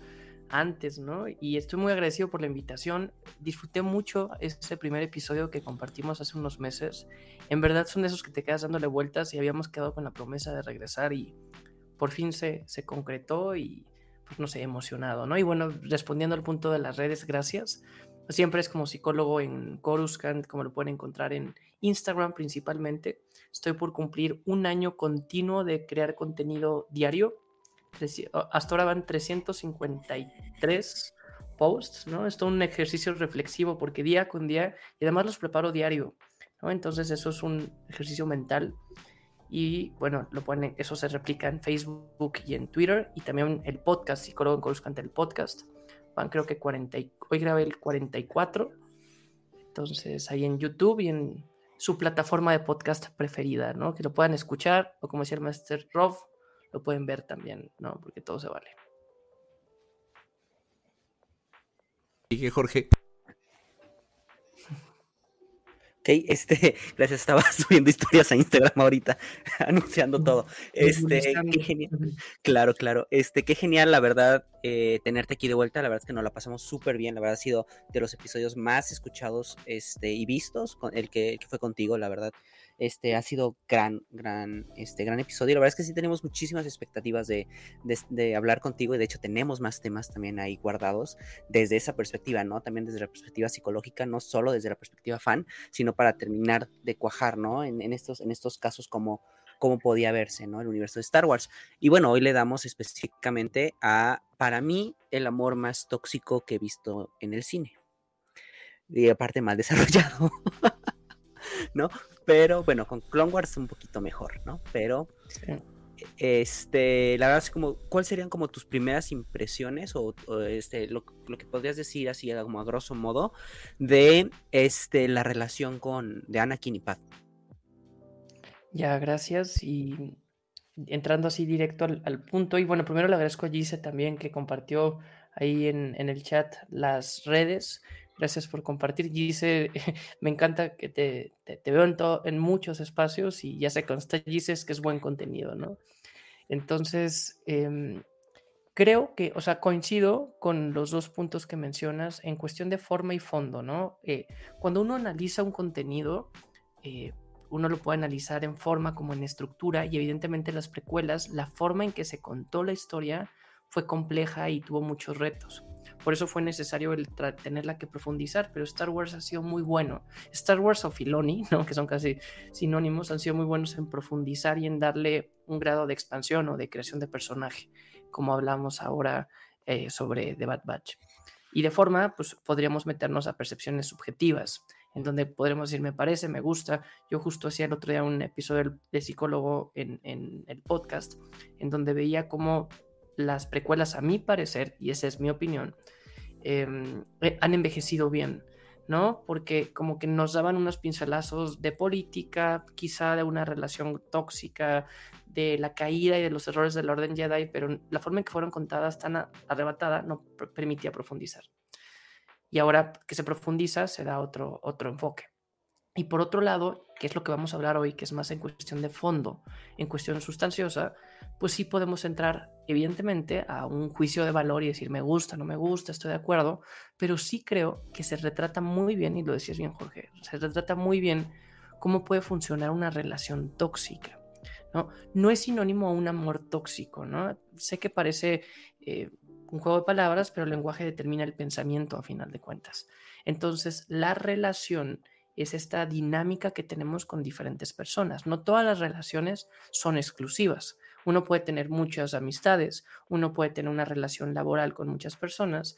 Speaker 5: antes, ¿no? Y estoy muy agradecido por la invitación. Disfruté mucho ese primer episodio que compartimos hace unos meses. En verdad son de esos que te quedas dándole vueltas y habíamos quedado con la promesa de regresar y por fin se, se concretó y pues no sé, emocionado, ¿no? Y bueno, respondiendo al punto de las redes, gracias. Siempre es como psicólogo en Coruscant, como lo pueden encontrar en Instagram principalmente. Estoy por cumplir un año continuo de crear contenido diario hasta ahora van 353 posts, ¿no? Es un ejercicio reflexivo porque día con día, y además los preparo diario, ¿no? Entonces eso es un ejercicio mental y bueno, lo ponen, eso se replica en Facebook y en Twitter y también el podcast, psicólogo en Coruscante, el podcast, van creo que 40, hoy grabé el 44, entonces ahí en YouTube y en su plataforma de podcast preferida, ¿no? Que lo puedan escuchar o como decía el Master Rob, lo pueden ver también, ¿no? Porque todo se vale.
Speaker 1: Que Jorge.
Speaker 2: Ok, este, gracias, estaba subiendo historias a Instagram ahorita, anunciando todo. Este, qué genial. Claro, claro. Este, qué genial, la verdad, eh, tenerte aquí de vuelta. La verdad es que nos la pasamos súper bien. La verdad ha sido de los episodios más escuchados este, y vistos, con el que, el que fue contigo, la verdad. Este ha sido gran, gran, este, gran episodio. La verdad es que sí tenemos muchísimas expectativas de, de, hablar contigo y de hecho tenemos más temas también ahí guardados desde esa perspectiva, ¿no? También desde la perspectiva psicológica, no solo desde la perspectiva fan, sino para terminar de cuajar, ¿no? En, en estos, en estos casos como cómo podía verse, ¿no? El universo de Star Wars. Y bueno, hoy le damos específicamente a, para mí, el amor más tóxico que he visto en el cine. Y aparte mal desarrollado. ¿No? Pero bueno, con Clone Wars un poquito mejor, ¿no? Pero sí. este, la verdad es como, ¿cuáles serían como tus primeras impresiones o, o este, lo, lo, que podrías decir así como a grosso modo de este, la relación con, de Anakin y?
Speaker 5: Ya, gracias y entrando así directo al, al, punto y bueno, primero le agradezco a Gise también que compartió ahí en, en el chat las redes Gracias por compartir. Gise, me encanta que te, te, te veo en, muchos espacios y ya se consta, Gise, que es buen contenido, ¿no? Entonces, eh, creo que, o sea, coincido con los dos puntos que mencionas en cuestión de forma y fondo, ¿no? Eh, cuando uno analiza un contenido, eh, uno lo puede analizar en forma como en estructura y evidentemente las precuelas, la forma en que se contó la historia fue compleja y tuvo muchos retos. Por eso fue necesario el tenerla que profundizar, pero Star Wars ha sido muy bueno. Star Wars o Filoni, ¿no? que son casi sinónimos, han sido muy buenos en profundizar y en darle un grado de expansión o de creación de personaje, como hablamos ahora eh, sobre The Bad Batch. Y de forma, pues podríamos meternos a percepciones subjetivas, en donde podremos decir, me parece, me gusta. Yo justo hacía el otro día un episodio de psicólogo en, en el podcast, en donde veía cómo las precuelas, a mi parecer, y esa es mi opinión, em, eh, han envejecido bien, ¿no? Porque como que nos daban unos pincelazos de política, quizá de una relación tóxica, de la caída y de los errores del orden Jedi, pero la forma en que fueron contadas tan arrebatada no permitía profundizar. Y ahora que se profundiza, se da otro, otro enfoque. Y por otro lado, que es lo que vamos a hablar hoy, que es más en cuestión de fondo, en cuestión sustanciosa, pues sí podemos entrar, evidentemente, a un juicio de valor y decir, me gusta, no me gusta, estoy de acuerdo, pero sí creo que se retrata muy bien, y lo decías bien, Jorge, se retrata muy bien cómo puede funcionar una relación tóxica. ¿no? No es sinónimo a un amor tóxico, ¿no? Sé que parece eh, un juego de palabras, pero el lenguaje determina el pensamiento a final de cuentas. Entonces, la relación es esta dinámica que tenemos con diferentes personas. No todas las relaciones son exclusivas. Uno puede tener muchas amistades, uno puede tener una relación laboral con muchas personas.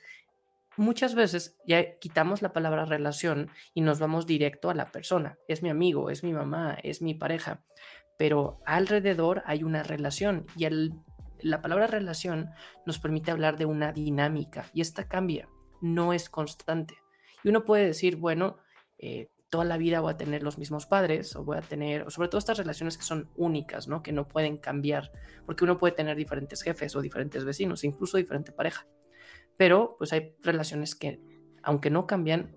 Speaker 5: Muchas veces ya quitamos la palabra relación y nos vamos directo a la persona. Es mi amigo, es mi mamá, es mi pareja. Pero alrededor hay una relación y la palabra relación nos permite hablar de una dinámica y esta cambia, no es constante. Y uno puede decir, bueno, eh, toda la vida voy a tener los mismos padres o voy a tener, sobre todo estas relaciones que son únicas, ¿no? Que no pueden cambiar, porque uno puede tener diferentes jefes o diferentes vecinos, incluso diferente pareja. Pero pues hay relaciones que, aunque no cambian,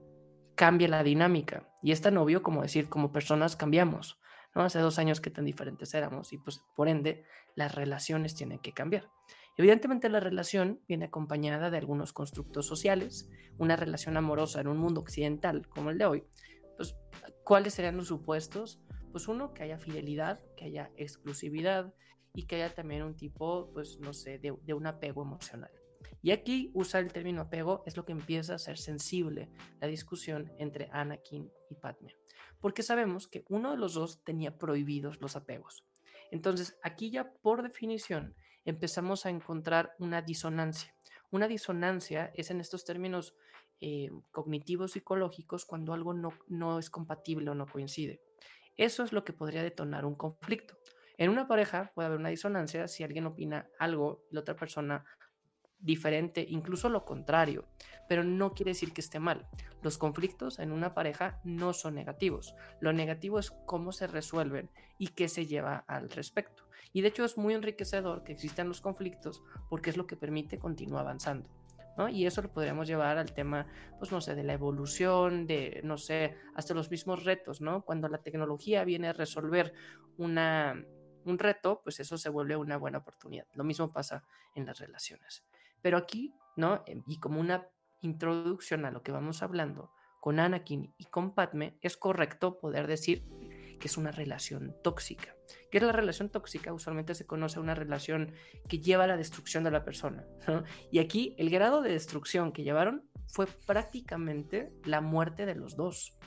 Speaker 5: cambia la dinámica. Y es tan obvio como decir, como personas cambiamos, ¿no? Hace dos años que tan diferentes éramos y pues por ende las relaciones tienen que cambiar. Evidentemente la relación viene acompañada de algunos constructos sociales, una relación amorosa en un mundo occidental como el de hoy, ¿cuáles serían los supuestos? Pues uno, que haya fidelidad, que haya exclusividad y que haya también un tipo, pues no sé, de, un apego emocional. Y aquí usar el término apego es lo que empieza a ser sensible la discusión entre Anakin y Padme, porque sabemos que uno de los dos tenía prohibidos los apegos. Entonces, aquí ya por definición empezamos a encontrar una disonancia. Una disonancia es en estos términos eh, cognitivos psicológicos cuando algo no, no es compatible o no coincide. Eso es lo que podría detonar un conflicto. En una pareja puede haber una disonancia si alguien opina algo y la otra persona diferente, incluso lo contrario, pero no quiere decir que esté mal. Los conflictos en una pareja no son negativos. Lo negativo es cómo se resuelven y qué se lleva al respecto. Y de hecho es muy enriquecedor que existan los conflictos porque es lo que permite continuar avanzando. Y eso lo podríamos llevar al tema, pues no sé, de la evolución, de, no sé, hasta los mismos retos, ¿no? Cuando la tecnología viene a resolver una, un reto, pues eso se vuelve una buena oportunidad. Lo mismo pasa en las relaciones. Pero aquí, ¿no? Em, y como una introducción a lo que vamos hablando con Anakin y con Padme, es correcto poder decir que es una relación tóxica. ¿Qué es la relación tóxica? Usualmente se conoce una relación que lleva a la destrucción de la persona. Y aquí el grado de destrucción que llevaron fue prácticamente la muerte de los dos.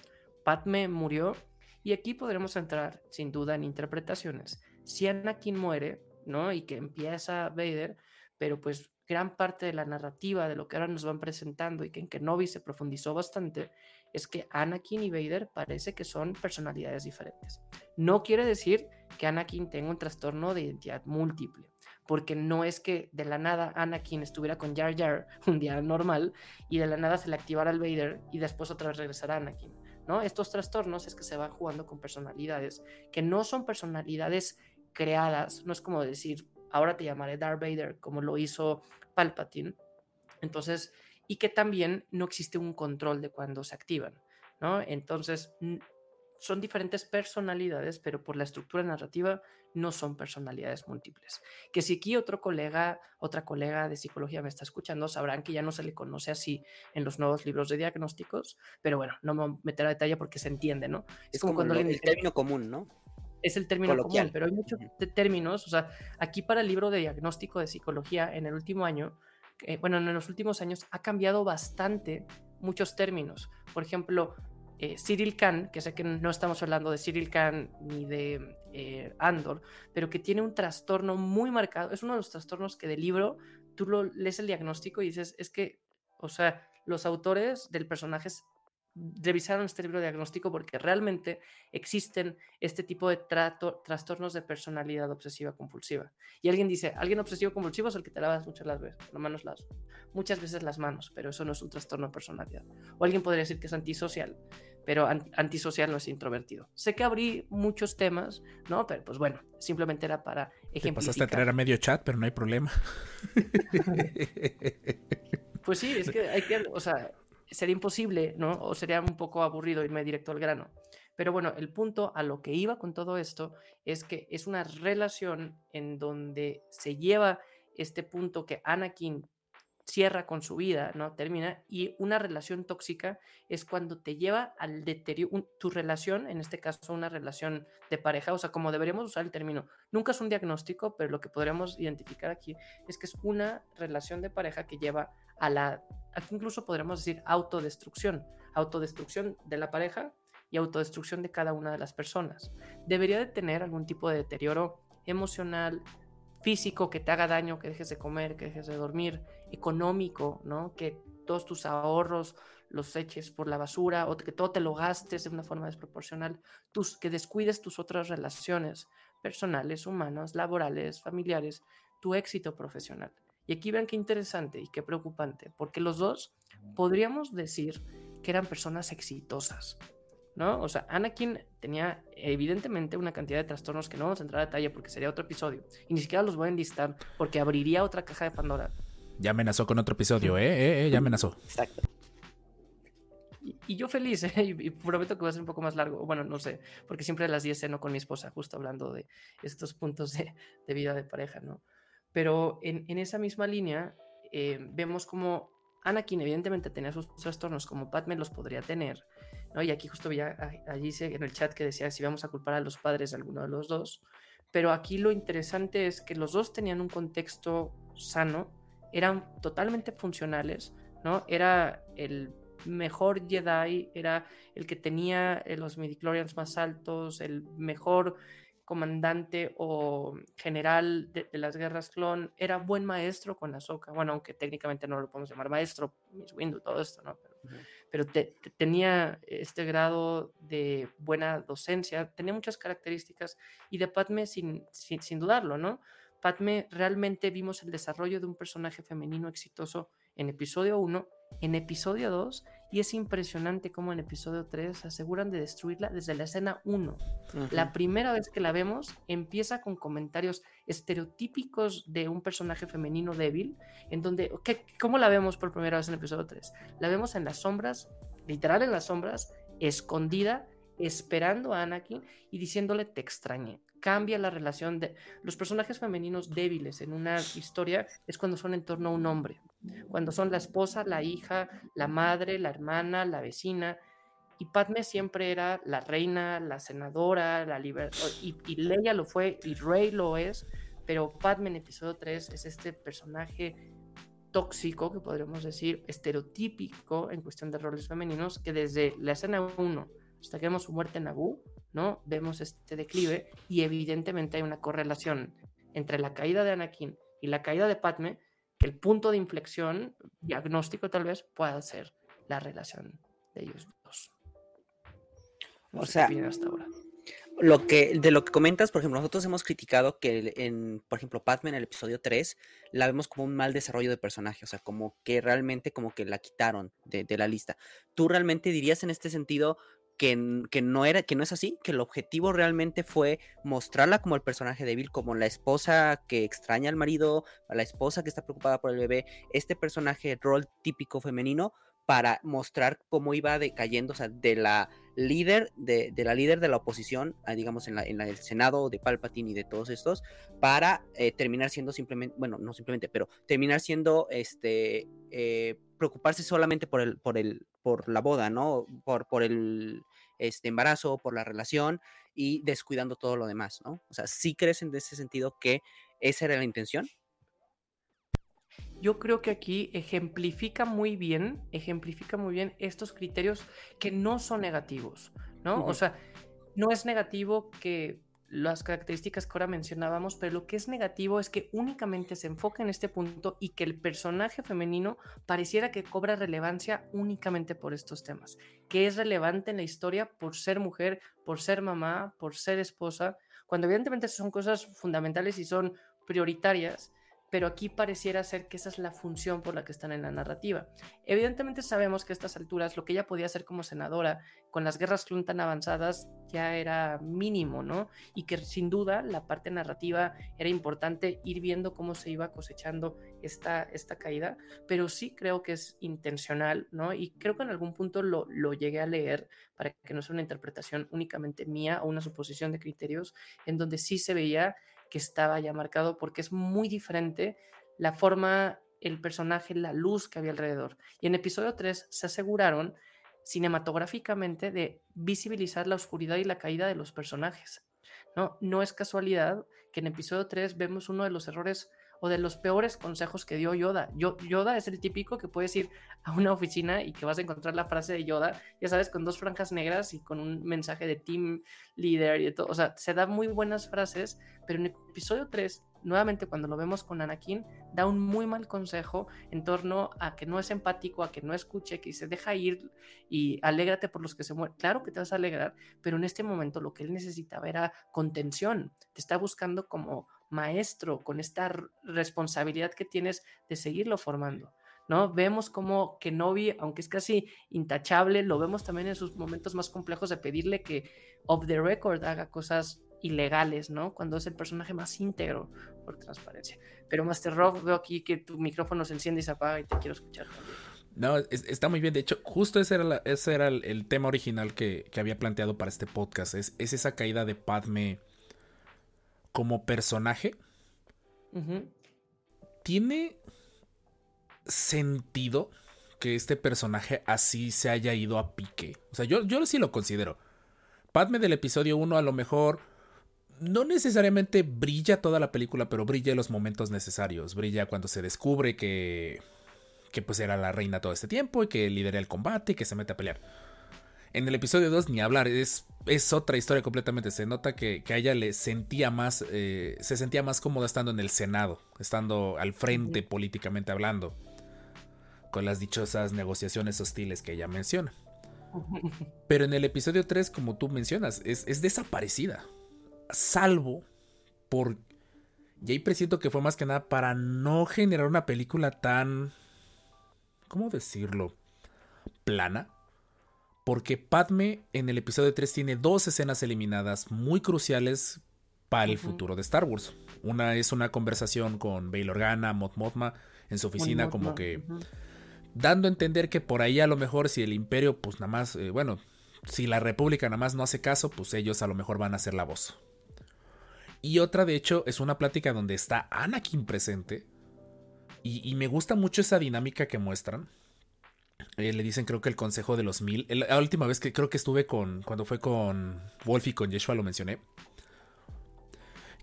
Speaker 5: Padme murió y aquí podremos entrar sin duda en interpretaciones. Si Anakin muere, ¿no? Y que empieza Vader, pero pues gran parte de la narrativa de lo que ahora nos van presentando y que en Kenobi se profundizó bastante es que Anakin y Vader parece que son personalidades diferentes. No quiere decir que Anakin tenga un trastorno de identidad múltiple, porque no es que de la nada Anakin estuviera con Jar Jar un día normal y de la nada se le activara el Vader y después otra vez regresara Anakin. ¿no? Estos trastornos es que se van jugando con personalidades que no son personalidades creadas, no es como decir, ahora te llamaré Darth Vader, como lo hizo Palpatine. Entonces, y que también no existe un control de cuando se activan, ¿no? Entonces, son diferentes personalidades, pero por la estructura narrativa no son personalidades múltiples. Que si aquí otro colega, otra colega de psicología me está escuchando, sabrán que ya no se le conoce así en los nuevos libros de diagnósticos, pero bueno, no me voy a meter a detalle porque se entiende, ¿no?
Speaker 2: Es, como, cuando el término común, ¿no?
Speaker 5: Es el término
Speaker 2: Coloquial.
Speaker 5: común, pero hay muchos términos, o sea, aquí para el libro de diagnóstico de psicología en el último año, eh, bueno, en los últimos años ha cambiado bastante muchos términos. Por ejemplo, eh, Cyril Kahn, que sé que no estamos hablando de Cyril Kahn ni de eh, Andor, pero que tiene un trastorno muy marcado, es uno de los trastornos que del libro tú lo lees el diagnóstico y dices, es que, o sea, los autores del personaje revisaron este libro diagnóstico porque realmente existen este tipo de trato- trastornos de personalidad obsesiva compulsiva. Y alguien dice, alguien obsesivo compulsivo es el que te lavas muchas las veces, las manos las, muchas veces las manos, pero eso no es un trastorno de personalidad. O alguien podría decir que es antisocial, pero an- antisocial no es introvertido. Sé que abrí muchos temas, ¿no? Pero pues bueno, simplemente era para
Speaker 4: Te pasaste a
Speaker 5: ejemplificar.
Speaker 4: traer a medio chat, pero no hay problema.
Speaker 5: Pues sí, es que hay que, o sea, sería imposible, ¿no? O sería un poco aburrido irme directo al grano. Pero bueno, el punto a lo que iba con todo esto es que es una relación en donde se lleva este punto que Anakin cierra con su vida, ¿no? Termina. Y una relación tóxica es cuando te lleva al deterioro, tu relación, en este caso una relación de pareja, o sea, como deberíamos usar el término, nunca es un diagnóstico, pero lo que podríamos identificar aquí es que es una relación de pareja que lleva a la, aquí incluso podríamos decir autodestrucción, autodestrucción de la pareja y autodestrucción de cada una de las personas. Debería de tener algún tipo de deterioro emocional, físico, que te haga daño, que dejes de comer, que dejes de dormir, económico, ¿no? Que todos tus ahorros los eches por la basura o que todo te lo gastes de una forma desproporcional, tus, que descuides tus otras relaciones personales, humanas, laborales, familiares, tu éxito profesional. Y aquí vean qué interesante y qué preocupante, porque los dos podríamos decir que eran personas exitosas, ¿no? O sea, Anakin tenía evidentemente una cantidad de trastornos que no vamos a entrar a detalle porque sería otro episodio, y ni siquiera los voy a enlistar porque abriría otra caja de Pandora.
Speaker 4: Ya amenazó con otro episodio, ¿eh? ¿eh? eh, Ya amenazó.
Speaker 2: Exacto.
Speaker 5: Y, y yo feliz, ¿eh? y, y prometo que va a ser un poco más largo. Bueno, no sé, porque siempre a las 10 ceno con mi esposa, justo hablando de estos puntos de, de vida de pareja, ¿no? Pero en, en esa misma línea, eh, vemos como Anakin evidentemente tenía sus trastornos, como Padme los podría tener, Y aquí justo veía, allí en el chat que decía si vamos a culpar a los padres de alguno de los dos. Pero aquí lo interesante es que los dos tenían un contexto sano, eran totalmente funcionales, ¿no? Era el mejor Jedi, era el que tenía eh, los midichlorians más altos, el mejor comandante o general de, las guerras clon, era buen maestro con Ahsoka, bueno, aunque técnicamente no lo podemos llamar maestro, Miss Windu, todo esto, ¿no? Pero te- te- tenía este grado de buena docencia, tenía muchas características y de Padme sin, sin, sin dudarlo, ¿no? Padme realmente vimos el desarrollo de un personaje femenino exitoso en episodio 1, en episodio 2, y es impresionante cómo en episodio 3 se aseguran de destruirla desde la escena 1. La primera vez que la vemos empieza con comentarios estereotípicos de un personaje femenino débil, en donde, ¿qué- ¿cómo la vemos por primera vez en el episodio 3? La vemos en las sombras, literal en las sombras, escondida, esperando a Anakin y diciéndole te extrañé. Cambia la relación de los personajes femeninos débiles en una historia es cuando son en torno a un hombre, cuando son la esposa, la hija, la madre, la hermana, la vecina, y Padme siempre era la reina, la senadora, la liber... y, Leia lo fue y Rey lo es, pero Padme en episodio 3 es este personaje tóxico, que podríamos decir, estereotípico en cuestión de roles femeninos, que desde la escena 1 hasta que vemos su muerte en Naboo, ¿no? Vemos este declive y evidentemente hay una correlación entre la caída de Anakin y la caída de Padme, el punto de inflexión diagnóstico tal vez pueda ser la relación de ellos dos. No
Speaker 2: O sea,
Speaker 5: opinan hasta ahora.
Speaker 2: Lo que, de lo que comentas, por ejemplo, nosotros hemos criticado que en, por ejemplo, Padme en el episodio 3 la vemos como un mal desarrollo de personaje, o sea, como que realmente como que la quitaron de, de la lista. ¿Tú realmente dirías en este sentido que, no era, que no es así? Que el objetivo realmente fue mostrarla como el personaje débil, como la esposa que extraña al marido, a la esposa que está preocupada por el bebé, este personaje rol típico femenino para mostrar cómo iba decayendo, o sea, de la líder de, la líder de la oposición, ah, digamos en, la, en la- el Senado de Palpatine y de todos estos, para eh, terminar siendo simplemente, bueno, no simplemente, pero terminar siendo, este, eh, preocuparse solamente por el, por el, por la boda, ¿no? Por, por el este, embarazo, por la relación y descuidando todo lo demás, ¿no? O sea, ¿sí crees en ese sentido que esa era la intención?
Speaker 5: Yo creo que aquí ejemplifica muy bien, ejemplifica muy bien estos criterios que no son negativos, ¿no? O sea, no es negativo que las características que ahora mencionábamos, pero lo que es negativo es que únicamente se enfoca en este punto y que el personaje femenino pareciera que cobra relevancia únicamente por estos temas, que es relevante en la historia por ser mujer, por ser mamá, por ser esposa, cuando evidentemente son cosas fundamentales y son prioritarias, pero aquí pareciera ser que esa es la función por la que están en la narrativa. Evidentemente sabemos que a estas alturas lo que ella podía hacer como senadora con las guerras clon tan avanzadas ya era mínimo, ¿no? Y que sin duda la parte narrativa era importante ir viendo cómo se iba cosechando esta, esta caída, pero sí creo que es intencional, ¿no? Y creo que en algún punto lo, lo llegué a leer para que no sea una interpretación únicamente mía o una suposición de criterios, en donde sí se veía que estaba ya marcado porque es muy diferente la forma, el personaje, la luz que había alrededor. Y en episodio 3 se aseguraron cinematográficamente de visibilizar la oscuridad y la caída de los personajes. No, no es casualidad que en episodio 3 vemos uno de los errores o de los peores consejos que dio Yoda. Yoda es el típico que puedes ir a una oficina y que vas a encontrar la frase de Yoda, ya sabes, con dos franjas negras y con un mensaje de team leader y todo. O sea, se da muy buenas frases, pero en episodio 3 nuevamente cuando lo vemos con Anakin, da un muy mal consejo en torno a que no es empático, a que no escuche, que se deja ir y alégrate por los que se mueren. Claro que te vas a alegrar, pero en este momento lo que él necesitaba era contención. Te está buscando como maestro, con esta responsabilidad que tienes de seguirlo formando. ¿no? Vemos como Kenobi, aunque es casi intachable, lo vemos también en sus momentos más complejos de pedirle que off the record haga cosas ilegales, ¿no? Cuando es el personaje más íntegro por transparencia. Pero Master Rob, veo aquí que tu micrófono se enciende y se apaga y te quiero escuchar.
Speaker 1: No, está muy bien. De hecho, justo ese era, ese era el, tema original que, había planteado para este podcast. Es, es esa caída de Padme como personaje, tiene sentido que este personaje así se haya ido a pique. O sea, yo, yo sí lo considero. Padme del episodio 1 a lo mejor no necesariamente brilla toda la película, pero brilla en los momentos necesarios. Brilla cuando se descubre que, que pues era la reina todo este tiempo y que lidera el combate y que se mete a pelear. En el episodio 2 ni hablar, es, es otra historia completamente. Se nota que, a ella le sentía más, eh, se sentía más cómoda estando en el Senado, estando al frente políticamente hablando, con las dichosas negociaciones hostiles que ella menciona. Pero en el episodio 3, como tú mencionas, es, es desaparecida. Salvo por... Y ahí presiento que fue más que nada para no generar una película tan... ¿Cómo decirlo? Plana porque Padme en el episodio 3 tiene dos escenas eliminadas muy cruciales para el futuro de Star Wars. Una es una conversación con Bail Organa, Mot Mothma, en su oficina, como que dando a entender que por ahí a lo mejor si el imperio, pues nada más, eh, bueno, si la república nada más no hace caso, pues ellos a lo mejor van a hacer la voz. Y otra, de hecho, es una plática donde está Anakin presente. y me gusta mucho esa dinámica que muestran eh, le dicen creo que el consejo de los mil. La última vez que creo que estuve con, cuando fue con Wolf y con Yeshua lo mencioné.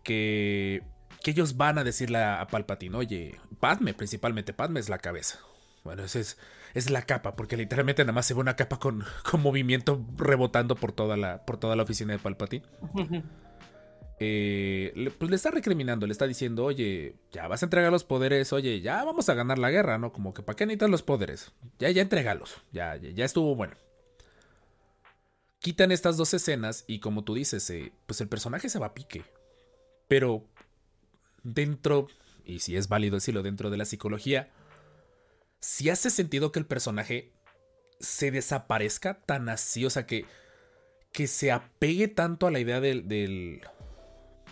Speaker 1: Que, que ellos van a decirle a, Palpatine, oye, Padme, principalmente Padme es la cabeza. Bueno, esa es, es la capa, porque literalmente nada más se ve una capa con, con movimiento rebotando por toda la, por toda la oficina de Palpatine. Eh, pues le está recriminando, le está diciendo, oye, ya vas a entregar los poderes, oye, ya vamos a ganar la guerra, ¿no? Como que, ¿para qué necesitas los poderes? Ya, ya entregalos, ya, ya, estuvo bueno. Quitan estas dos escenas y como tú dices, eh, pues el personaje se va a pique. Pero dentro, y si es válido decirlo dentro de la psicología, si hace sentido que el personaje se desaparezca tan así, o sea, que, que se apegue tanto a la idea del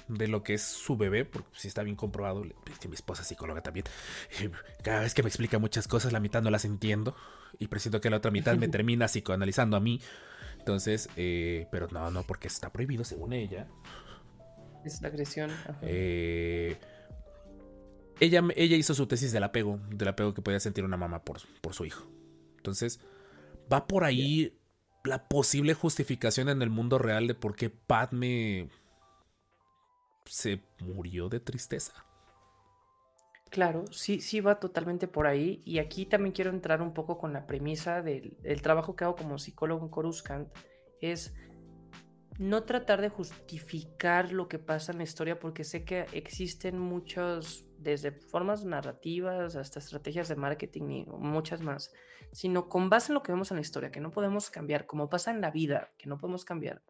Speaker 1: de lo que es su bebé, porque si está bien comprobado, mi esposa es psicóloga también, cada vez que me explica muchas cosas, la mitad no las entiendo y presiento que la otra mitad me termina psicoanalizando a mí. Entonces, eh, pero no, no, porque está prohibido según ella.
Speaker 5: Es la agresión.
Speaker 1: Eh, ella, ella hizo su tesis del apego, del apego que podía sentir una mamá por, por su hijo. Entonces,
Speaker 4: va por ahí la posible justificación en el mundo real de por qué Padme se murió de tristeza.
Speaker 5: Claro, sí, sí va totalmente por ahí. Y aquí también quiero entrar un poco con la premisa del, trabajo que hago como psicólogo en Coruscant. Es no tratar de justificar lo que pasa en la historia porque sé que existen muchos, desde formas narrativas hasta estrategias de marketing y muchas más, sino con base en lo que vemos en la historia, que no podemos cambiar, como pasa en la vida, que no podemos cambiar,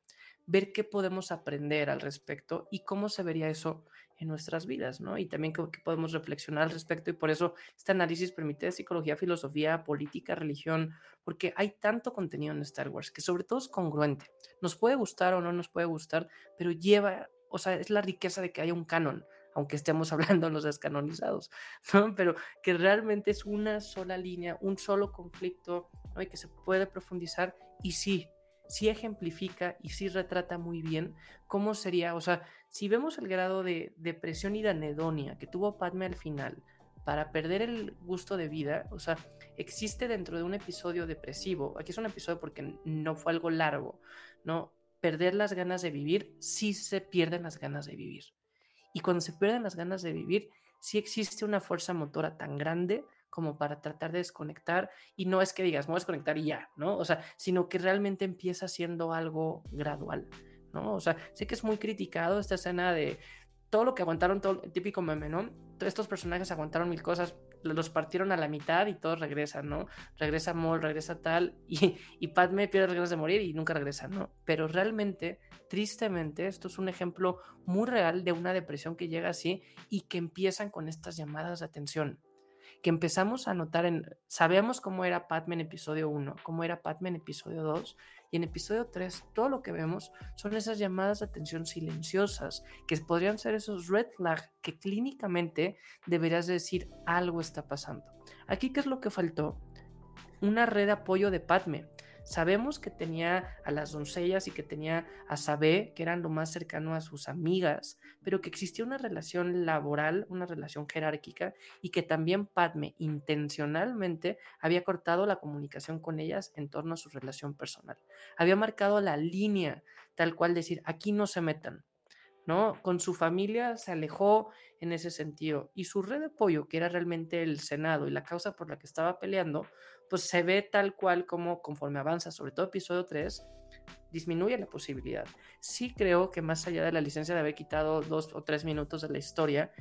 Speaker 5: ver qué podemos aprender al respecto y cómo se vería eso en nuestras vidas, ¿no? Y también qué podemos reflexionar al respecto y por eso este análisis permite psicología, filosofía, política, religión, porque hay tanto contenido en Star Wars que sobre todo es congruente. Nos puede gustar o no nos puede gustar, pero lleva, o sea, es la riqueza de que haya un canon, aunque estemos hablando los descanonizados, ¿no? Pero que realmente es una sola línea, un solo conflicto, ¿no? Y que se puede profundizar y sí, sí ejemplifica y sí retrata muy bien cómo sería, o sea, si vemos el grado de depresión y de anedonia que tuvo Padme al final para perder el gusto de vida, o sea, existe dentro de un episodio depresivo, aquí es un episodio porque no fue algo largo, ¿no? Perder las ganas de vivir, sí se pierden las ganas de vivir. Y cuando se pierden las ganas de vivir, sí existe una fuerza motora tan grande como para tratar de desconectar y no es que digas, me voy a desconectar y ya, ¿no? O sea, sino que realmente empieza siendo algo gradual, ¿no? O sea, sé que es muy criticado esta escena de todo lo que aguantaron, todo el típico meme, ¿no? Estos personajes aguantaron mil cosas, los partieron a la mitad y todos regresan, ¿no? Regresa Maul, regresa tal, y, y Padme pierde las ganas de morir y nunca regresa, ¿no? Pero realmente, tristemente, esto es un ejemplo muy real de una depresión que llega así y que empiezan con estas llamadas de atención que empezamos a notar en, sabemos cómo era Padme en episodio 1, cómo era Padme en episodio 2, y en episodio 3 todo lo que vemos son esas llamadas de atención silenciosas, que podrían ser esos red flags que clínicamente deberías decir algo está pasando. Aquí, ¿qué es lo que faltó? Una red de apoyo de Padme. Sabemos que tenía a las doncellas y que tenía a Sabé, que eran lo más cercano a sus amigas, pero que existía una relación laboral, una relación jerárquica, y que también Padme intencionalmente había cortado la comunicación con ellas en torno a su relación personal. Había marcado la línea tal cual decir, aquí no se metan, ¿no? Con su familia se alejó en ese sentido y su red de apoyo, que era realmente el Senado y la causa por la que estaba peleando, pues se ve tal cual como conforme avanza, sobre todo episodio 3, disminuye la posibilidad. Sí creo que más allá de la licencia de haber quitado dos o tres minutos de la historia,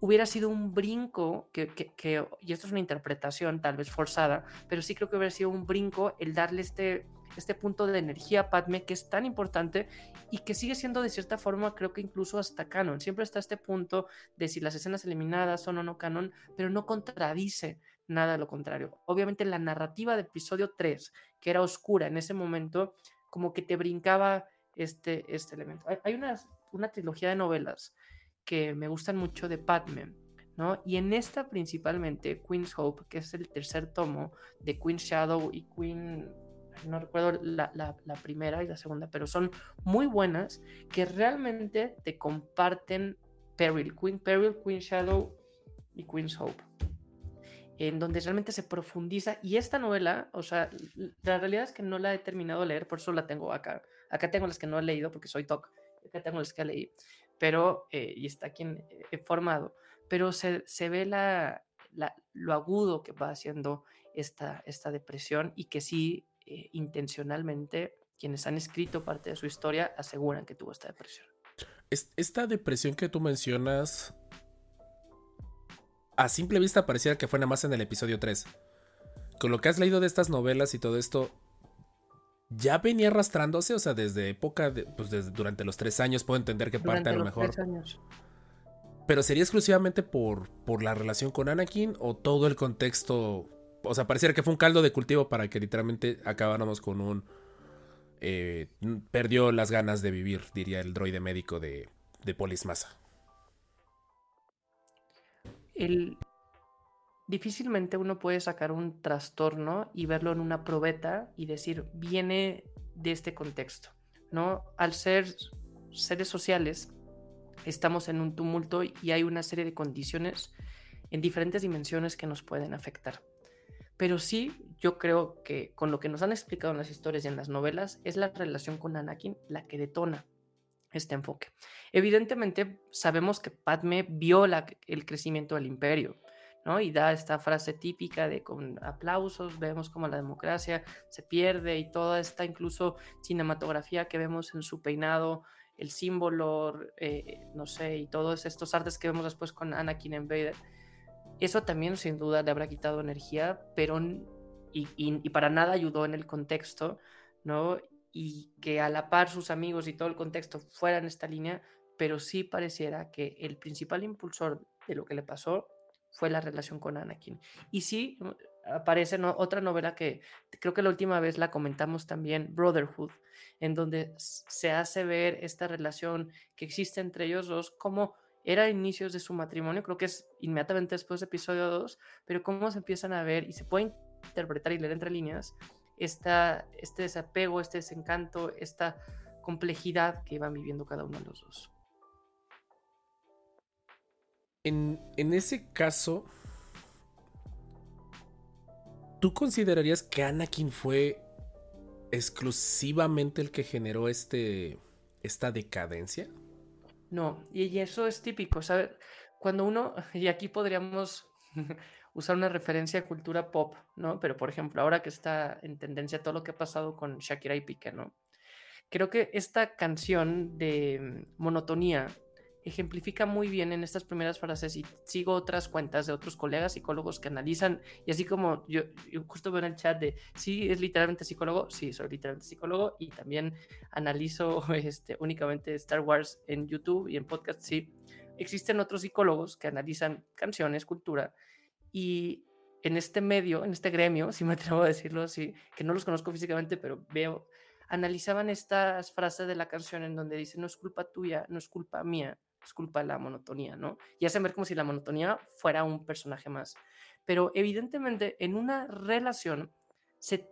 Speaker 5: hubiera sido un brinco, que, que, y esto es una interpretación tal vez forzada, pero sí creo que hubiera sido un brinco el darle este, este punto de energía Padme que es tan importante y que sigue siendo de cierta forma, creo que incluso hasta canon. Siempre está este punto de si las escenas eliminadas son o no canon, pero no contradice nada de lo contrario. Obviamente la narrativa de episodio 3, que era oscura en ese momento, como que te brincaba este, este elemento. Hay, una, una trilogía de novelas que me gustan mucho de Padme, ¿no? Y en esta principalmente, Queen's Hope, que es el tercer tomo de Queen Shadow y Queen, no recuerdo la, la, la, primera y la segunda, pero son muy buenas, que realmente te comparten Peril, Queen Peril, Queen Shadow y Queen's Hope en donde realmente se profundiza. Y esta novela, o sea, la realidad es que no la he terminado de leer, por eso la tengo acá. Acá tengo las que no he leído porque soy TOC, acá tengo las que leí, pero, eh, y está aquí he formado, pero se, se ve la, la, lo agudo que va haciendo esta, esta depresión y que sí, eh, intencionalmente, quienes han escrito parte de su historia aseguran que tuvo esta depresión.
Speaker 4: Esta depresión que tú mencionas a simple vista pareciera que fue nada más en el episodio 3. Con lo que has leído de estas novelas y todo esto, ya venía arrastrándose, o sea, desde época, de, pues desde, durante los tres años, puedo entender que parte a lo mejor. Pero sería exclusivamente por, por la relación con Anakin o todo el contexto. O sea, pareciera que fue un caldo de cultivo para que literalmente acabáramos con un. Eh, perdió las ganas de vivir, diría el droide médico de, de Polis
Speaker 5: el, difícilmente uno puede sacar un trastorno y verlo en una probeta y decir, viene de este contexto, ¿no? Al ser seres sociales, estamos en un tumulto y hay una serie de condiciones en diferentes dimensiones que nos pueden afectar. Pero sí, yo creo que con lo que nos han explicado en las historias y en las novelas, es la relación con Anakin la que detona este enfoque. Evidentemente, sabemos que Padme vio el crecimiento del imperio, ¿no? Y da esta frase típica de con aplausos, vemos como la democracia se pierde y toda esta incluso cinematografía que vemos en su peinado, el símbolo, eh, no sé, y todos estos artes que vemos después con Anakin en Vader. Eso también sin duda le habrá quitado energía, pero y, para nada ayudó en el contexto, ¿no? y que a la par sus amigos y todo el contexto fueran esta línea, pero sí pareciera que el principal impulsor de lo que le pasó fue la relación con Anakin. Y sí, mm, aparece otra novela que creo que la última vez la comentamos también, Brotherhood, en donde se hace ver esta relación que existe entre ellos dos, como era inicios de su matrimonio, creo que es inmediatamente después de episodio 2, pero cómo se empiezan a ver y se puede interpretar y leer entre líneas esta, este desapego, este desencanto, esta complejidad que iban viviendo cada uno de los dos.
Speaker 1: En, ese caso, ¿tú considerarías que Anakin fue exclusivamente el que generó este, esta decadencia?
Speaker 5: No, y eso es típico, ¿sabes? Cuando uno, y aquí podríamos usar una referencia a cultura pop, ¿no? Pero por ejemplo, ahora que está en tendencia todo lo que ha pasado con Shakira y Piqué, ¿no? Creo que esta canción de mm, monotonía ejemplifica muy bien en estas primeras frases y sigo otras cuentas de otros colegas psicólogos que analizan y así como yo, justo veo en el chat de sí es literalmente psicólogo, sí soy literalmente psicólogo y también analizo este, únicamente Star Wars en YouTube y en podcast, sí. Existen otros psicólogos que analizan canciones, cultura y en este medio, en este gremio, si me atrevo a decirlo así, que no los conozco físicamente, pero veo, analizaban estas frases de la canción en donde dice, no es culpa tuya, no es culpa mía, es de la monotonía, ¿no? Y hacen ver como si la monotonía fuera un personaje más. Pero evidentemente en una relación, se,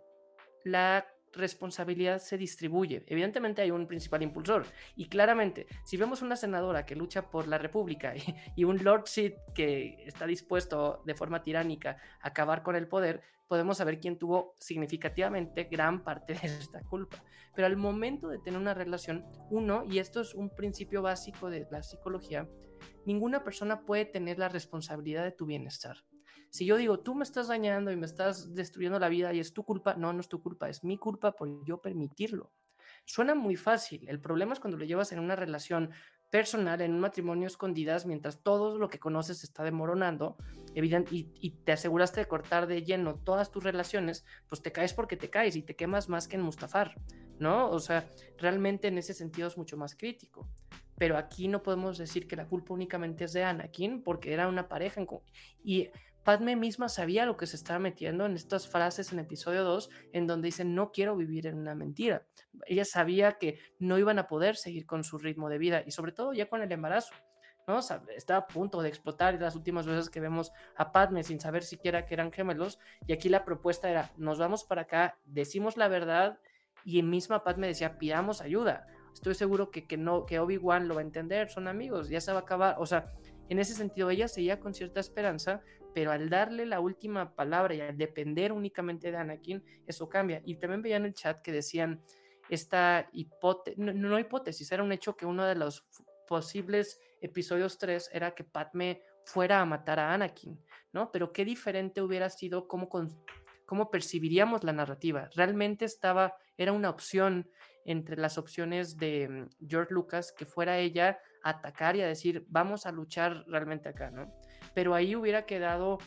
Speaker 5: la responsabilidad se distribuye. Evidentemente hay un principal impulsor y claramente si vemos una senadora que lucha por la república y, un Lord Sid que está dispuesto de forma tiránica a acabar con el poder, podemos saber quién tuvo significativamente gran parte de esta culpa. Pero al momento de tener una relación, uno, y esto es un principio básico de la psicología, ninguna persona puede tener la responsabilidad de tu bienestar. Si yo digo, tú me estás dañando y me estás destruyendo la vida y es tu culpa, no, no es tu culpa, es mi culpa por yo permitirlo. Suena muy fácil. El problema es cuando lo llevas en una relación personal, en un matrimonio escondidas, mientras todo lo que conoces está demoronando evidente, y, te aseguraste de cortar de lleno todas tus relaciones, pues te caes porque te caes y te quemas más que en Mustafar, ¿no? O sea, realmente en ese sentido es mucho más crítico. Pero aquí no podemos decir que la culpa únicamente es de Anakin, porque era una pareja. Y Padme misma sabía lo que se estaba metiendo en estas frases en episodio 2, en donde dice, no quiero vivir en una mentira. Ella sabía que no iban a poder seguir con su ritmo de vida y sobre todo ya con el embarazo. ¿no? está a punto de explotar las últimas veces que vemos a Padme sin saber siquiera que eran gemelos. Y aquí la propuesta era, nos vamos para acá, decimos la verdad y misma Padme decía, pidamos ayuda. Estoy seguro que, que, no, que Obi-Wan lo va a entender, son amigos, ya se va a acabar. O sea, en ese sentido ella seguía con cierta esperanza, pero al darle la última palabra y al depender únicamente de Anakin, eso cambia. Y también veía en el chat que decían esta hipótesis, no, hipótesis, era un hecho que uno de los posibles episodios 3 era que Padme fuera a matar a Anakin, ¿no? Pero qué diferente hubiera sido cómo, cómo percibiríamos la narrativa. Realmente estaba, era una opción entre las opciones de mm, George Lucas que fuera ella a atacar y a decir, vamos a luchar realmente acá, ¿no? Pero ahí hubiera quedado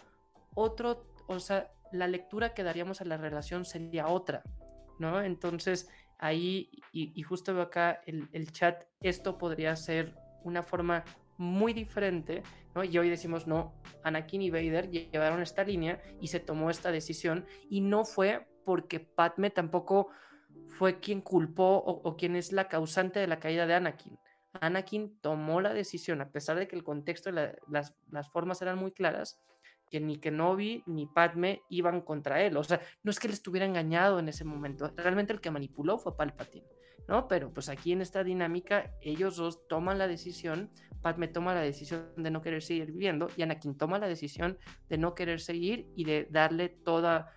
Speaker 5: otro, o sea, la lectura que daríamos a la relación sería otra, ¿no? Entonces, ahí, y, justo veo acá el, chat, esto podría ser una forma muy diferente, ¿no? Y hoy decimos, no, Anakin y Vader llevaron esta línea y se tomó esta decisión, y no fue porque Padme tampoco fue quien culpó o, o quien es la causante de la caída de Anakin. Anakin tomó la decisión, a pesar de que el contexto y las, formas eran muy claras, que ni Kenobi ni Padme iban contra él. O sea, no es que él estuviera engañado en ese momento. Realmente el que manipuló fue Palpatine, ¿no? Pero pues aquí en esta dinámica, ellos dos toman la decisión. Padme toma la decisión de no querer seguir viviendo y Anakin toma la decisión de no querer seguir y de darle toda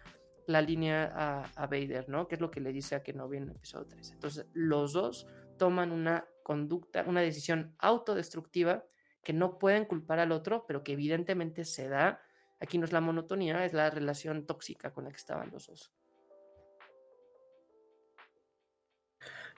Speaker 5: la línea a, a, Vader, ¿no? Que es lo que le dice a Kenobi en el episodio 3. Entonces, los dos toman una conducta, una decisión autodestructiva que no pueden culpar al otro, pero que evidentemente se da. Aquí no es la monotonía, es la relación tóxica con la que estaban los dos.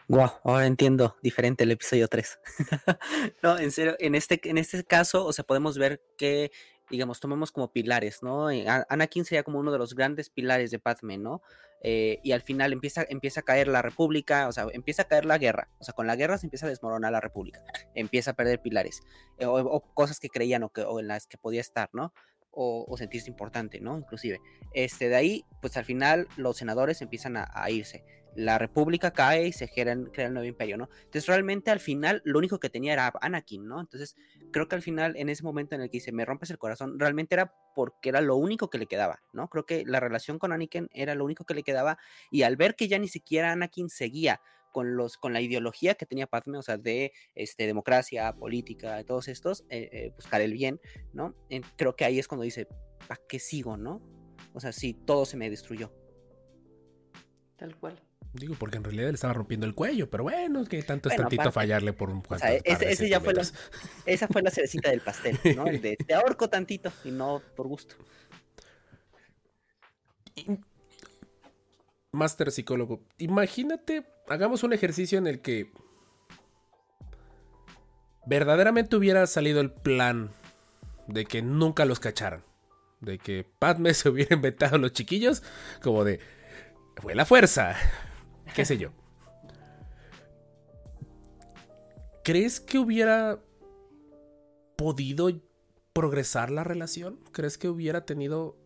Speaker 2: Wow, ahora entiendo diferente el episodio 3. no, en serio, en este, en este caso, o sea, podemos ver que, digamos, tomamos como pilares, ¿no? Eh, Anakin sería como uno de los grandes pilares de Padme, ¿no? Eh, y al final empieza, empieza a caer la república, o sea, empieza a caer la guerra, o sea, con la guerra se empieza a desmoronar la república, empieza a perder pilares, eh, o, cosas que creían o, que, o en las que podía estar, ¿no? O, sentirse importante, ¿no? Inclusive. Este, de ahí, pues al final los senadores empiezan a irse la república cae y se crea, el nuevo imperio, ¿no? Entonces realmente al final lo único que tenía era Anakin, ¿no? Entonces creo que al final en ese momento en el que dice, me rompes el corazón, realmente era porque era lo único que le quedaba, ¿no? Creo que la relación con Anakin era lo único que le quedaba y al ver que ya ni siquiera Anakin seguía con, los, con la ideología que tenía Padme, o sea, de este, democracia, política, todos estos, eh, eh, buscar el bien, ¿no? creo que ahí es cuando dice, ¿para qué sigo, no? O sea, sí, todo se me destruyó.
Speaker 5: Tal cual.
Speaker 1: Digo, porque en realidad le estaba rompiendo el cuello, pero bueno, que tanto es tantito fallarle por un
Speaker 2: cuanto. ese, ya fue la, esa fue la cerecita del pastel, ¿no? El de te ahorco tantito y no por gusto.
Speaker 1: Master psicólogo, imagínate, hagamos un ejercicio en el que verdaderamente hubiera salido el plan de que nunca los cacharan. De que Padme se hubiera inventado a los chiquillos, como de. Fue la fuerza qué sé yo. ¿Crees que hubiera podido progresar la relación? ¿Crees que hubiera tenido,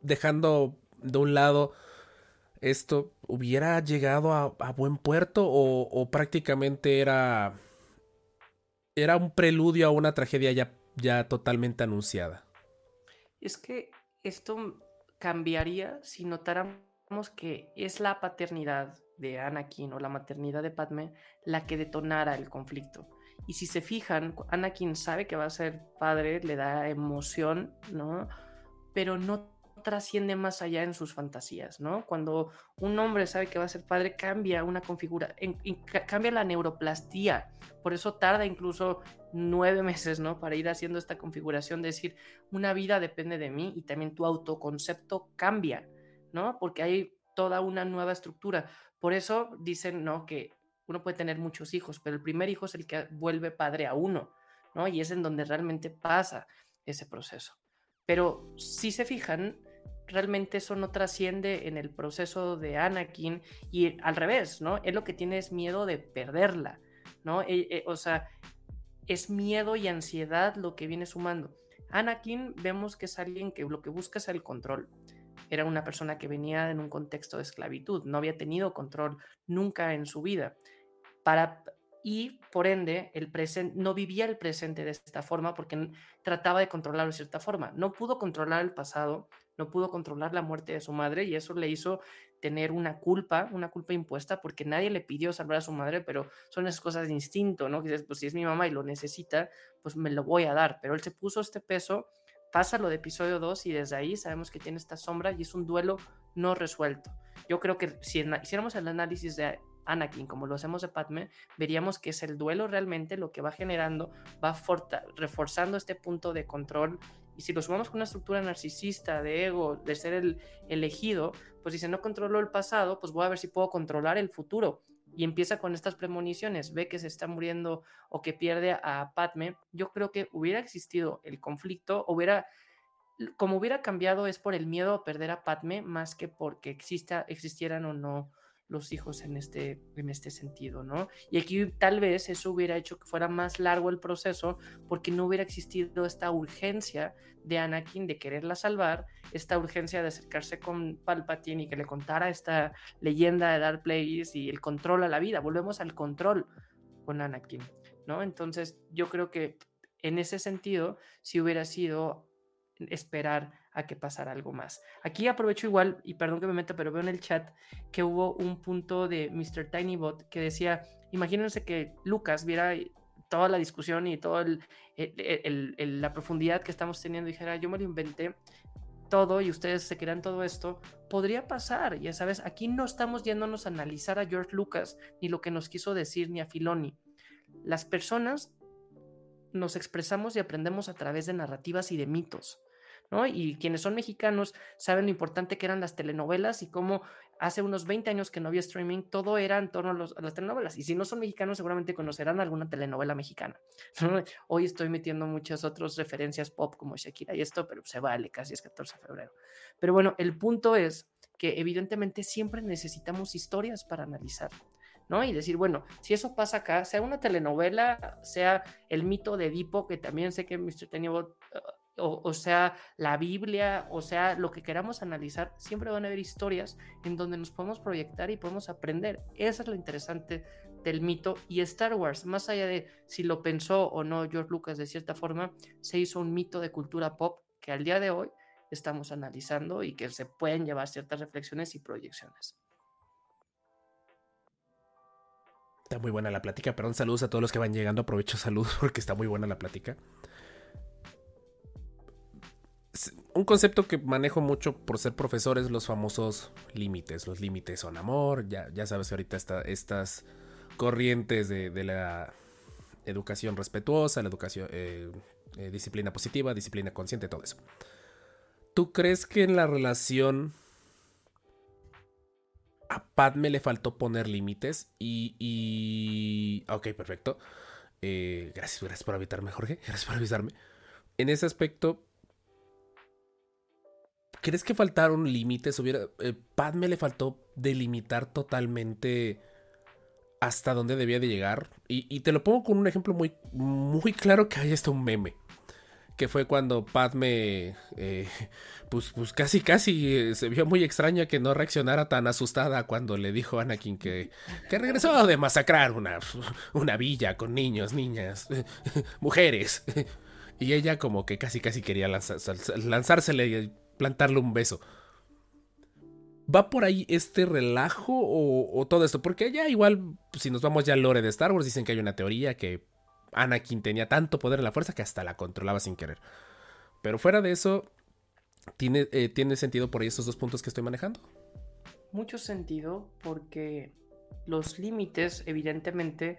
Speaker 1: dejando de un lado esto, hubiera llegado a, buen puerto o, prácticamente era, era un preludio a una tragedia ya, ya totalmente anunciada?
Speaker 5: Es que esto cambiaría si notáramos que es la paternidad de Anakin o la maternidad de Padme la que detonara el conflicto. Y si se fijan, Anakin sabe que va a ser padre, le da emoción, ¿no? Pero no trasciende más allá en sus fantasías, ¿no? Cuando un hombre sabe que va a ser padre, cambia una configura, cambia la neuroplastía. Por eso tarda incluso nueve meses, ¿no? Para ir haciendo esta configuración, de decir, una vida depende de mí y también tu autoconcepto cambia. Porque hay toda una nueva estructura. Por eso dicen, ¿no? Que uno puede tener muchos hijos, pero el primer hijo es el que vuelve padre a uno, ¿no? Y es en donde realmente pasa ese proceso. Pero si se fijan, realmente eso no trasciende en el proceso de Anakin y al revés, ¿no? Él lo que tiene miedo de perderla, ¿no? E, e, o sea, es miedo y ansiedad lo que viene sumando. Anakin vemos que es alguien que lo que busca es el control era una persona que venía en un contexto de esclavitud, no había tenido control nunca en su vida. Para, y por ende, el presente, no vivía el presente de esta forma porque trataba de controlarlo de cierta forma. No pudo controlar el pasado, no pudo controlar la muerte de su madre y eso le hizo tener una culpa, una culpa impuesta porque nadie le pidió salvar a su madre, pero son esas cosas de instinto, ¿no? Que dices, pues si es mi mamá y lo necesita, pues me lo voy a dar. Pero él se puso este peso pasa lo de episodio 2 y desde ahí sabemos que tiene esta sombra y es un duelo no resuelto. Yo creo que si hiciéramos el análisis de Anakin como lo hacemos de Padme, veríamos que es el duelo realmente lo que va generando, va reforzando este punto de control. Y si lo sumamos con una estructura narcisista, de ego, de ser el elegido, pues si no controlo el pasado, pues voy a ver si puedo controlar el futuro y empieza con estas premoniciones, ve que se está muriendo o que pierde a Padme, yo creo que hubiera existido el conflicto, hubiera, como hubiera cambiado es por el miedo a perder a Padme más que porque exista, existieran o no los hijos en este, en este sentido, ¿no? Y aquí tal vez eso hubiera hecho que fuera más largo el proceso porque no hubiera existido esta urgencia de Anakin de quererla salvar, esta urgencia de acercarse con Palpatine y que le contara esta leyenda de Dark Plagueis y el control a la vida. Volvemos al control con Anakin, ¿no? Entonces yo creo que en ese sentido, si hubiera sido esperar a que pasara algo más. Aquí aprovecho igual, y perdón que me meta, pero veo en el chat que hubo un punto de Mr. Tinybot que decía, imagínense que Lucas viera toda la discusión y toda la profundidad que estamos teniendo y dijera, yo me lo inventé, todo y ustedes se crean todo esto, podría pasar, ya sabes, aquí no estamos yéndonos a analizar a George Lucas ni lo que nos quiso decir ni a Filoni. Las personas nos expresamos y aprendemos a través de narrativas y de mitos. Y quienes son mexicanos saben lo importante que eran las telenovelas y cómo hace unos 20 años que no había streaming, todo era en torno a, las telenovelas. Y si no son mexicanos, seguramente conocerán alguna telenovela mexicana. Hoy estoy metiendo muchas otras referencias pop como Shakira y esto, pero se vale, casi es 14 de febrero. Pero bueno, el punto es que evidentemente siempre necesitamos historias para analizar. ¿no? Y decir, bueno, si eso pasa acá, sea una telenovela, sea el mito de Edipo, que también sé que Mr. Tenio o, sea la Biblia, o sea lo que queramos analizar, siempre van a haber historias en donde nos podemos proyectar y podemos aprender. Eso es lo interesante del mito. Y Star Wars, más allá de si lo pensó o no George Lucas de cierta forma, se hizo un mito de cultura pop que al día de hoy estamos analizando y que se pueden llevar ciertas reflexiones y proyecciones.
Speaker 1: Está muy buena la plática, perdón, saludos a todos los que van llegando, aprovecho saludos porque está muy buena la plática un concepto que manejo mucho por ser profesor es los famosos límites. Los límites son amor, ya, ya sabes que ahorita estas corrientes de, la educación respetuosa, la educación, eh, eh, disciplina positiva, disciplina consciente, todo eso. ¿Tú crees que en la relación a Padme le faltó poner límites? Y, y... Ok, perfecto. Eh, gracias, gracias por avisarme, Jorge. Gracias por avisarme. En ese aspecto, ¿Crees que faltaron límites? Hubiera, eh, Padme le faltó delimitar totalmente hasta dónde debía de llegar. Y, te lo pongo con un ejemplo muy, muy claro que hay hasta un meme. Que fue cuando Padme, eh, pues, pues, casi, casi eh, se vio muy extraña que no reaccionara tan asustada cuando le dijo a Anakin que, que regresó de masacrar una, una villa con niños, niñas, mujeres. Y ella como que casi, casi quería lanzársele plantarle un beso. ¿Va por ahí este relajo o, todo esto? Porque ya igual, si nos vamos ya al lore de Star Wars, dicen que hay una teoría que Anakin tenía tanto poder en la fuerza que hasta la controlaba sin querer. Pero fuera de eso, ¿tiene, eh, ¿tiene sentido por ahí estos dos puntos que estoy manejando?
Speaker 5: Mucho sentido porque los límites evidentemente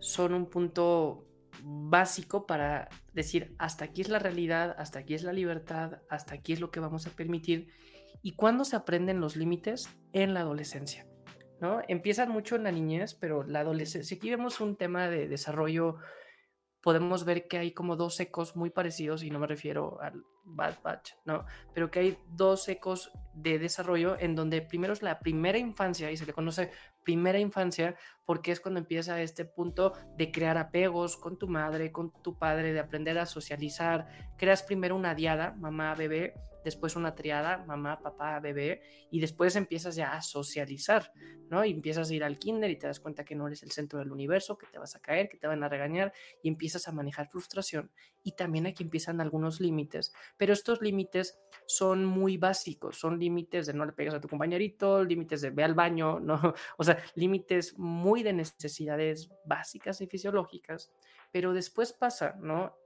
Speaker 5: son un punto básico para decir hasta aquí es la realidad, hasta aquí es la libertad, hasta aquí es lo que vamos a permitir. ¿Y cuándo se aprenden los límites? En la adolescencia. ¿no? Empiezan mucho en la niñez, pero la adolescencia, aquí vemos un tema de desarrollo, podemos ver que hay como dos ecos muy parecidos, y no me refiero al Bad Batch, ¿no? Pero que hay dos ecos de desarrollo en donde primero es la primera infancia y se le conoce primera infancia porque es cuando empieza este punto de crear apegos con tu madre, con tu padre, de aprender a socializar. Creas primero una diada, mamá, bebé, después una triada, mamá, papá, bebé, y después empiezas ya a socializar, ¿no? Y empiezas a ir al kinder y te das cuenta que no eres el centro del universo, que te vas a caer, que te van a regañar, y empiezas a manejar frustración. Y también aquí empiezan algunos límites, pero estos límites son muy básicos, son límites de no le pegas a tu compañerito, límites de ve al baño, ¿no? O sea, límites muy de necesidades básicas y fisiológicas, pero después pasa, ¿no?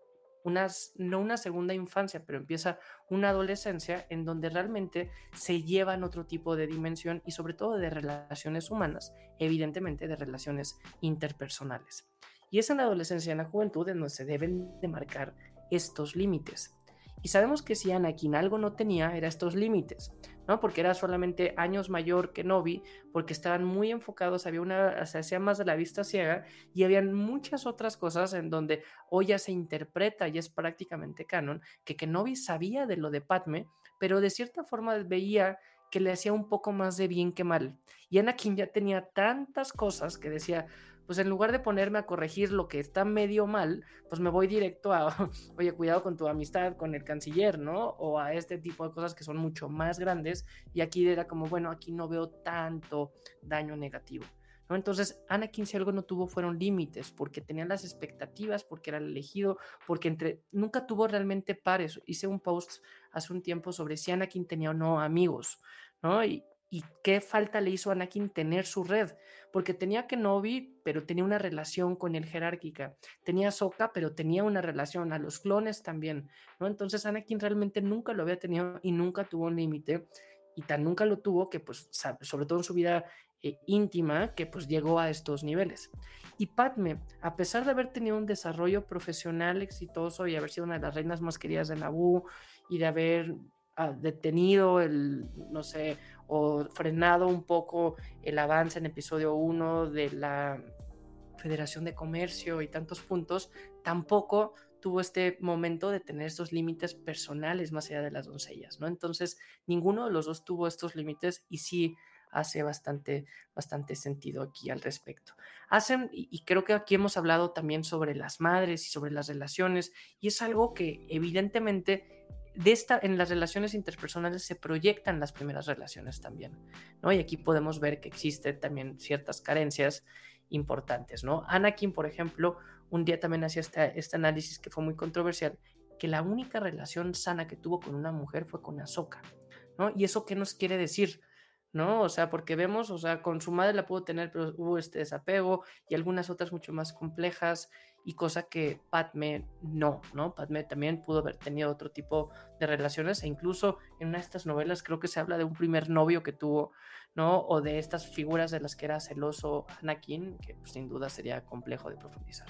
Speaker 5: Unas, no una segunda infancia, pero empieza una adolescencia en donde realmente se llevan otro tipo de dimensión y sobre todo de relaciones humanas, evidentemente de relaciones interpersonales. Y es en la adolescencia y en la juventud en donde se deben de marcar estos límites. Y sabemos que si Anakin algo no tenía, era estos límites, ¿no? Porque era solamente años mayor que Novi, porque estaban muy enfocados, había una, se hacía más de la vista ciega y habían muchas otras cosas en donde hoy ya se interpreta y es prácticamente canon, que Kenobi sabía de lo de Padme, pero de cierta forma veía que le hacía un poco más de bien que mal. Y Anakin ya tenía tantas cosas que decía, pues en lugar de ponerme a corregir lo que está medio mal, pues me voy directo a, oye, cuidado con tu amistad con el canciller, ¿no? O a este tipo de cosas que son mucho más grandes. Y aquí era como, bueno, aquí no veo tanto daño negativo. ¿no? Entonces, Anakin si algo no tuvo fueron límites, porque tenía las expectativas, porque era el elegido, porque entre, nunca tuvo realmente pares. Hice un post hace un tiempo sobre si Anakin tenía o no amigos, ¿no? Y ¿Y qué falta le hizo a Anakin tener su red? Porque tenía Kenobi, pero tenía una relación con el jerárquica. Tenía Soka, pero tenía una relación. A los clones también, ¿no? Entonces Anakin realmente nunca lo había tenido y nunca tuvo un límite. Y tan nunca lo tuvo que, pues, sobre todo en su vida eh, íntima, que pues llegó a estos niveles. Y Padme, a pesar de haber tenido un desarrollo profesional exitoso y haber sido una de las reinas más queridas de Naboo y de haber ah, detenido el, no sé, o frenado un poco el avance en episodio 1 de la Federación de Comercio y tantos puntos, tampoco tuvo este momento de tener estos límites personales más allá de las doncellas, ¿no? Entonces, ninguno de los dos tuvo estos límites y sí hace bastante, bastante sentido aquí al respecto. Hacen, y creo que aquí hemos hablado también sobre las madres y sobre las relaciones, y es algo que evidentemente de esta, en las relaciones interpersonales se proyectan las primeras relaciones también, ¿no? Y aquí podemos ver que existen también ciertas carencias importantes, ¿no? Anakin, por ejemplo, un día también hacía este, este análisis que fue muy controversial, que la única relación sana que tuvo con una mujer fue con Ahsoka, ¿no? ¿Y eso qué nos quiere decir? ¿no? O sea, porque vemos, o sea, con su madre la pudo tener, pero hubo este desapego y algunas otras mucho más complejas y cosa que Padme no, ¿no? Padme también pudo haber tenido otro tipo de relaciones e incluso en una de estas novelas creo que se habla de un primer novio que tuvo, ¿no? O de estas figuras de las que era celoso Anakin, que pues, sin duda sería complejo de profundizar.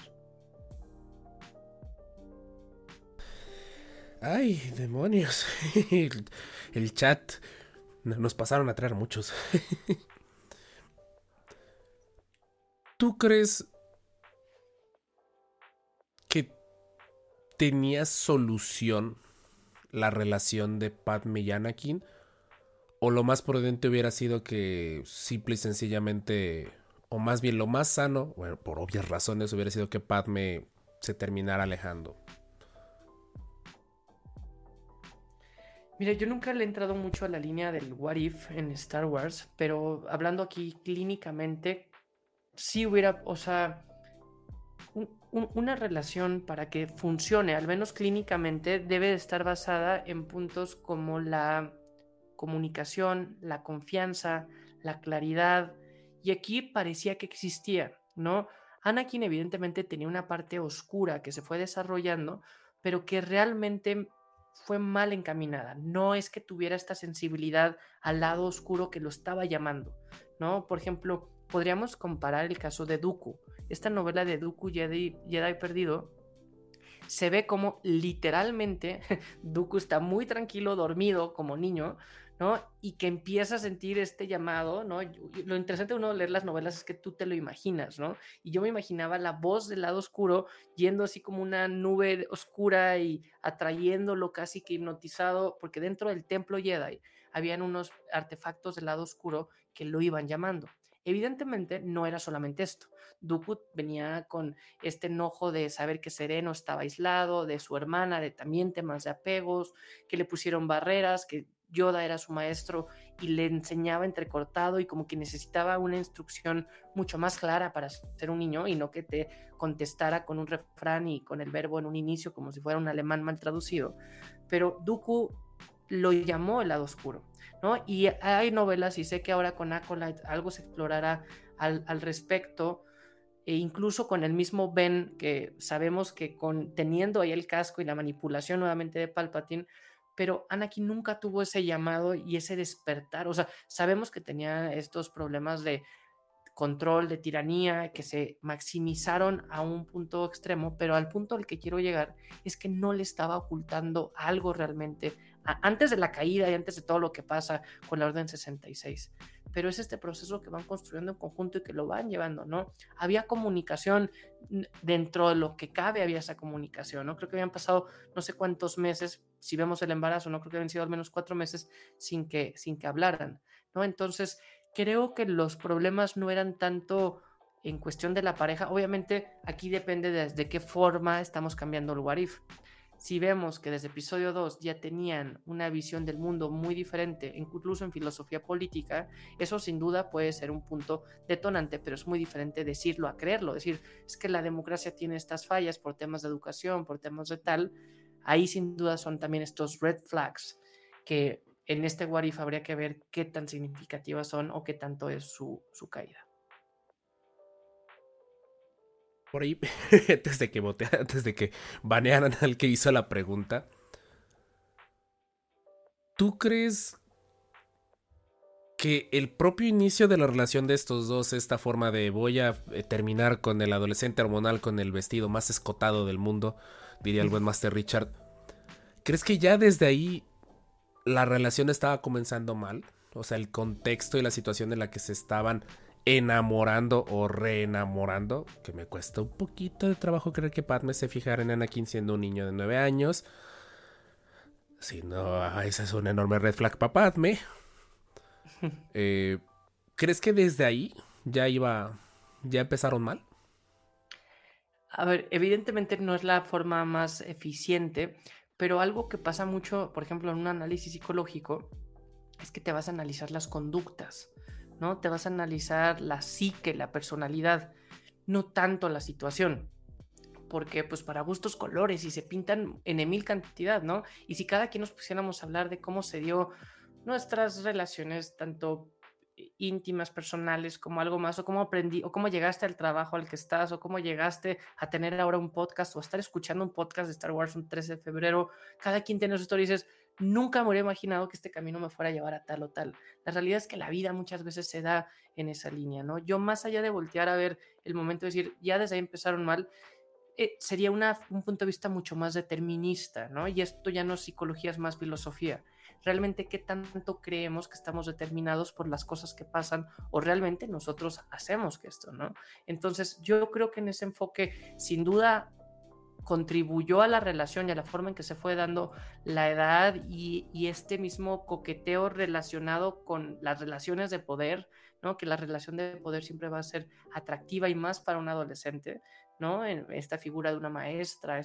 Speaker 1: Ay, demonios. el chat nos pasaron a traer muchos. ¿Tú crees tenía solución la relación de Padme y Anakin? ¿O lo más prudente hubiera sido que simple y sencillamente, o más bien lo más sano, bueno, por obvias razones, hubiera sido que Padme se terminara alejando?
Speaker 5: Mira, yo nunca le he entrado mucho a la línea del what if en Star Wars, pero hablando aquí clínicamente, sí hubiera, o sea, una relación para que funcione, al menos clínicamente, debe de estar basada en puntos como la comunicación, la confianza, la claridad, y aquí parecía que existía, ¿no? Anakin evidentemente tenía una parte oscura que se fue desarrollando, pero que realmente fue mal encaminada. No es que tuviera esta sensibilidad al lado oscuro que lo estaba llamando, ¿no? Por ejemplo, podríamos comparar el caso de Dooku. Esta novela de Dooku Jedi, Jedi Perdido se ve como literalmente Dooku está muy tranquilo, dormido como niño, ¿no? Y que empieza a sentir este llamado, ¿no? Lo interesante de uno leer las novelas es que tú te lo imaginas, ¿no? Y yo me imaginaba la voz del lado oscuro yendo así como una nube oscura y atrayéndolo casi que hipnotizado, porque dentro del templo Jedi habían unos artefactos del lado oscuro que lo iban llamando. Evidentemente no era solamente esto. Dooku venía con este enojo de saber que Sereno estaba aislado, de su hermana, de también temas de apegos, que le pusieron barreras, que Yoda era su maestro y le enseñaba entrecortado y como que necesitaba una instrucción mucho más clara para ser un niño y no que te contestara con un refrán y con el verbo en un inicio como si fuera un alemán mal traducido. Pero Dooku lo llamó el lado oscuro, ¿no? Y hay novelas y sé que ahora con Acolyte algo se explorará al, al respecto e incluso con el mismo Ben que sabemos que con, teniendo ahí el casco y la manipulación nuevamente de Palpatine pero Anakin nunca tuvo ese llamado y ese despertar. O sea, sabemos que tenía estos problemas de control, de tiranía, que se maximizaron a un punto extremo, pero al punto al que quiero llegar es que no le estaba ocultando algo realmente antes de la caída y antes de todo lo que pasa con la Orden 66. Pero es este proceso que van construyendo en conjunto y que lo van llevando, ¿no? Había comunicación dentro de lo que cabe, había esa comunicación, ¿no? Creo que habían pasado no sé cuántos meses, si vemos el embarazo, no creo que habían sido al menos cuatro meses sin que, sin que hablaran, ¿no? Entonces, creo que los problemas no eran tanto en cuestión de la pareja. Obviamente, aquí depende de, de qué forma estamos cambiando el Warif. Si vemos que desde episodio 2 ya tenían una visión del mundo muy diferente, incluso en filosofía política, eso sin duda puede ser un punto detonante, pero es muy diferente decirlo a creerlo. Decir, es que la democracia tiene estas fallas por temas de educación, por temas de tal. Ahí sin duda son también estos red flags que en este What If habría que ver qué tan significativas son o qué tanto es su, su caída.
Speaker 1: Por ahí, antes de que vote, antes de que banearan al que hizo la pregunta, ¿tú crees que el propio inicio de la relación de estos dos, esta forma de voy a eh, terminar con el adolescente hormonal con el vestido más escotado del mundo, diría el buen Master Richard, ¿crees que ya desde ahí la relación estaba comenzando mal? O sea, el contexto y la situación en la que se estaban enamorando o reenamorando, que me cuesta un poquito de trabajo creer que Padme se fijara en Anakin siendo un niño de 9 años. Si no, esa es una enorme red flag para Padme. Eh, ¿Crees que desde ahí ya iba, ya empezaron mal?
Speaker 5: A ver, evidentemente no es la forma más eficiente, pero algo que pasa mucho, por ejemplo, en un análisis psicológico, es que te vas a analizar las conductas, ¿no? Te vas a analizar la psique, la personalidad, no tanto la situación. Porque pues para gustos colores y se pintan en mil cantidad, ¿no? Y si cada quien nos pusiéramos a hablar de cómo se dio nuestras relaciones, tanto íntimas, personales, como algo más, o cómo aprendí, o cómo llegaste al trabajo al que estás, o cómo llegaste a tener ahora un podcast, o a estar escuchando un podcast de Star Wars un 13 de febrero, cada quien tiene su historia y dices, nunca me hubiera imaginado que este camino me fuera a llevar a tal o tal. La realidad es que la vida muchas veces se da en esa línea, ¿no? Yo más allá de voltear a ver el momento de decir, ya desde ahí empezaron mal, eh, sería un punto de vista mucho más determinista, ¿no? Y esto ya no es psicología, es más filosofía realmente qué tanto creemos que estamos determinados por las cosas que pasan o realmente nosotros hacemos que esto, ¿no? Entonces yo creo que en ese enfoque sin duda contribuyó a la relación y a la forma en que se fue dando la edad y, este mismo coqueteo relacionado con las relaciones de poder, ¿no? Que la relación de poder siempre va a ser atractiva y más para un adolescente, ¿no? En esta figura de una maestra,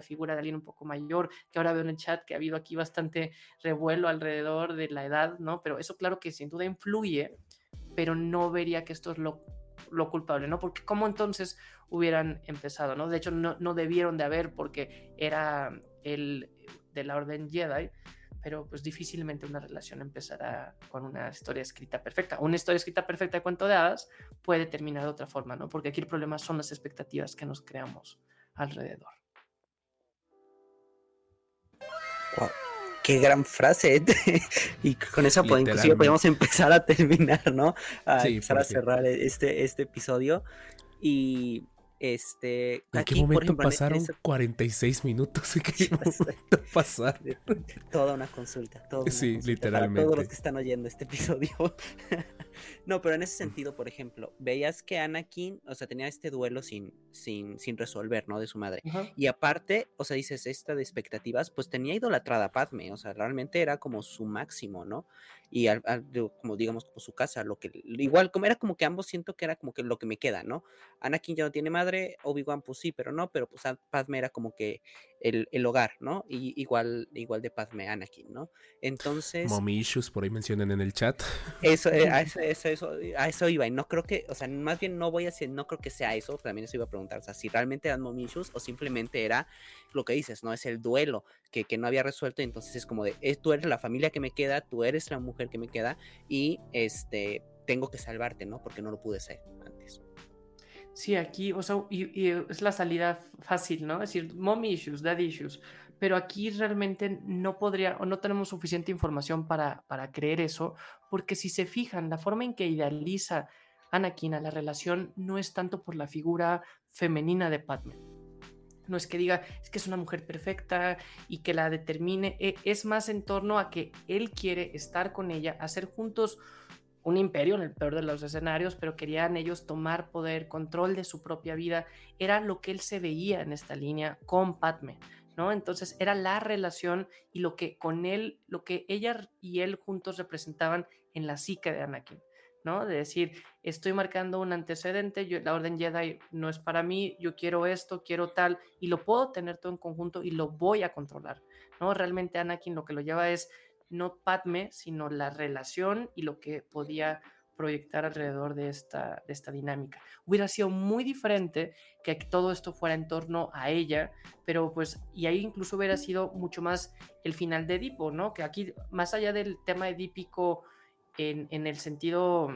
Speaker 5: figura de alguien un poco mayor, que ahora veo en el chat que ha habido aquí bastante revuelo alrededor de la edad, ¿no? Pero eso claro que sin duda influye, pero no vería que esto es lo, lo culpable, ¿no? Porque cómo entonces hubieran empezado, ¿no? De hecho, no, no debieron de haber porque era el de la Orden Jedi, pero pues difícilmente una relación empezará con una historia escrita perfecta. Una historia escrita perfecta de cuento de puede terminar de otra forma, ¿no? Porque aquí el problema son las expectativas que nos creamos alrededor.
Speaker 2: Qué gran frase. y con eso pues, inclusive podemos empezar a terminar, ¿no? A empezar a cerrar este, este episodio. Y este.
Speaker 1: ¿En aquí, qué momento pasaron 46 minutos? ¿En qué momento pasaron?
Speaker 2: Toda una consulta. Toda
Speaker 1: sí, literalmente.
Speaker 2: todos los que están oyendo este episodio. no, pero en ese sentido, por ejemplo, veías que Anakin, o sea, tenía este duelo sin, sin, sin resolver, ¿no? De su madre. Y aparte, o sea, dices, esta de expectativas, pues tenía idolatrada a Padme, o sea, realmente era como su máximo, ¿no? Y al, como digamos como su casa, lo que igual como era como que ambos siento que era como que lo que me queda, ¿no? Anakin ya no tiene madre, Obi-Wan pues sí, pero no, pero pues Padme era como que el, el hogar, ¿no? Y igual igual de Padme Anakin, ¿no? Entonces
Speaker 1: Mommy issues por ahí mencionan en el chat.
Speaker 2: Eso, eh, a eso, eso, a eso iba y no creo que, o sea, más bien no voy a decir, no creo que sea eso, también eso iba a preguntar, o sea, si realmente eran mommy issues o simplemente era lo que dices, ¿no? Es el duelo que, no había resuelto, entonces es como de, eh, tú eres la familia que me queda, tú eres la mujer que me queda y este, tengo que salvarte, ¿no? Porque no lo pude ser antes.
Speaker 5: Sí, aquí, o sea, es la salida fácil, ¿no? Es decir, mommy issues, dad issues, pero aquí realmente no podría o no tenemos suficiente información para, para creer eso, porque si se fijan, la forma en que idealiza Anakin a la relación no es tanto por la figura femenina de Padme no es que diga, es que es una mujer perfecta y que la determine, e, es más en torno a que él quiere estar con ella, hacer juntos un imperio en el peor de los escenarios, pero querían ellos tomar poder, control de su propia vida. Era lo que él se veía en esta línea con Padme, ¿no? Entonces era la relación y lo que con él, lo que ella y él juntos representaban en la psique de Anakin. ¿no? De decir, estoy marcando un antecedente, yo, la Orden Jedi no es para mí, yo quiero esto, quiero tal, y lo puedo tener todo en conjunto y lo voy a controlar, ¿no? Realmente Anakin lo que lo lleva es no Padme, sino la relación y lo que podía proyectar alrededor de esta, de esta dinámica. Hubiera sido muy diferente que todo esto fuera en torno a ella, pero pues, y ahí incluso hubiera sido mucho más el final de Edipo, ¿no? Que aquí, más allá del tema edípico en, en el sentido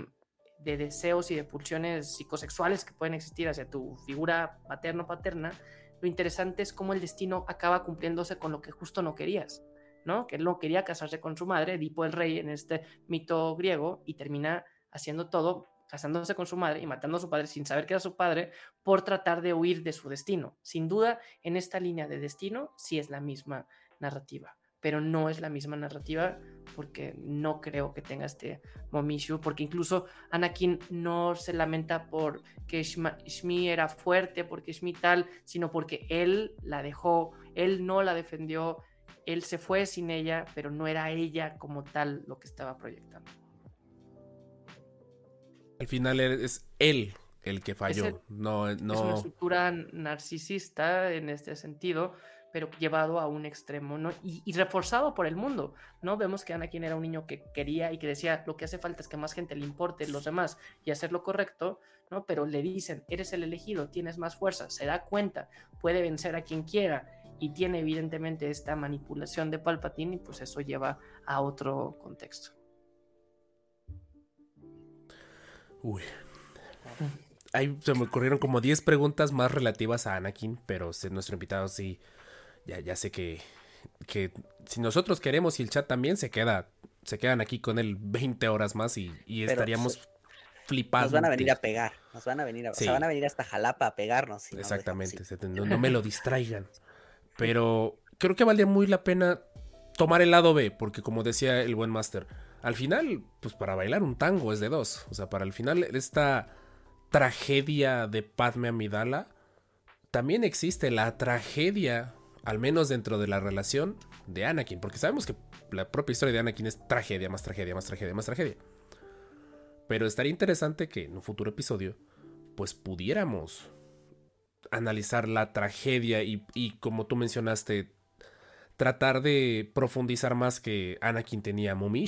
Speaker 5: de deseos y de pulsiones psicosexuales que pueden existir hacia tu figura paterno-paterna, lo interesante es cómo el destino acaba cumpliéndose con lo que justo no querías. ¿no? Que él no quería casarse con su madre, Edipo el rey en este mito griego, y termina haciendo todo, casándose con su madre y matando a su padre sin saber que era su padre, por tratar de huir de su destino. Sin duda, en esta línea de destino sí es la misma narrativa, pero no es la misma narrativa porque no creo que tenga este momishu, porque incluso Anakin no se lamenta por que Shmi era fuerte, porque Shmi tal, sino porque él la dejó, él no la defendió, él se fue sin ella, pero no era ella como tal lo que estaba proyectando.
Speaker 1: Al final es él el que falló, no, no...
Speaker 5: Es una estructura narcisista en este sentido, pero llevado a un extremo, ¿no? Y, reforzado por el mundo, ¿no? Vemos que Anakin era un niño que quería y que decía, lo que hace falta es que más gente le importe los demás y hacer lo correcto, ¿no? Pero le dicen, eres el elegido, tienes más fuerza, se da cuenta, puede vencer a quien quiera y tiene evidentemente esta manipulación de Palpatine y pues eso lleva a otro contexto.
Speaker 1: Uy. Ahí se me ocurrieron como 10 preguntas más relativas a Anakin, pero nuestro invitado sí, ya, ya sé que, que si nosotros queremos y el chat también se queda, se quedan aquí con él 20 horas más y, estaríamos flipados.
Speaker 2: Nos van a venir a pegar, nos van a venir a, van a venir hasta Jalapa a pegarnos.
Speaker 1: Exactamente, no me lo distraigan. Pero creo que valía muy la pena tomar el lado B, porque como decía el buen máster, al final, pues para bailar un tango es de dos. O sea, para el final esta tragedia de Padme Amidala, también existe la tragedia, al menos dentro de la relación de Anakin, porque sabemos que la propia historia de Anakin es tragedia, más tragedia, más tragedia, más tragedia. Pero estaría interesante que en un futuro episodio, pues pudiéramos analizar la tragedia y, como tú mencionaste, tratar de profundizar más que Anakin tenía mommy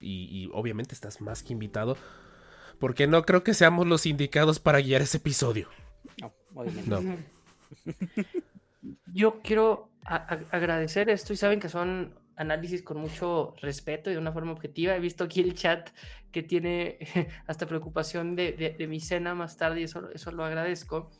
Speaker 1: y, obviamente estás más que invitado, porque no creo que seamos los indicados para guiar ese episodio.
Speaker 2: No, obviamente.
Speaker 5: Yo quiero agradecer esto y saben que son análisis con mucho respeto y de una forma objetiva. He visto aquí el chat que tiene hasta preocupación de, mi cena más tarde y eso, eso lo agradezco.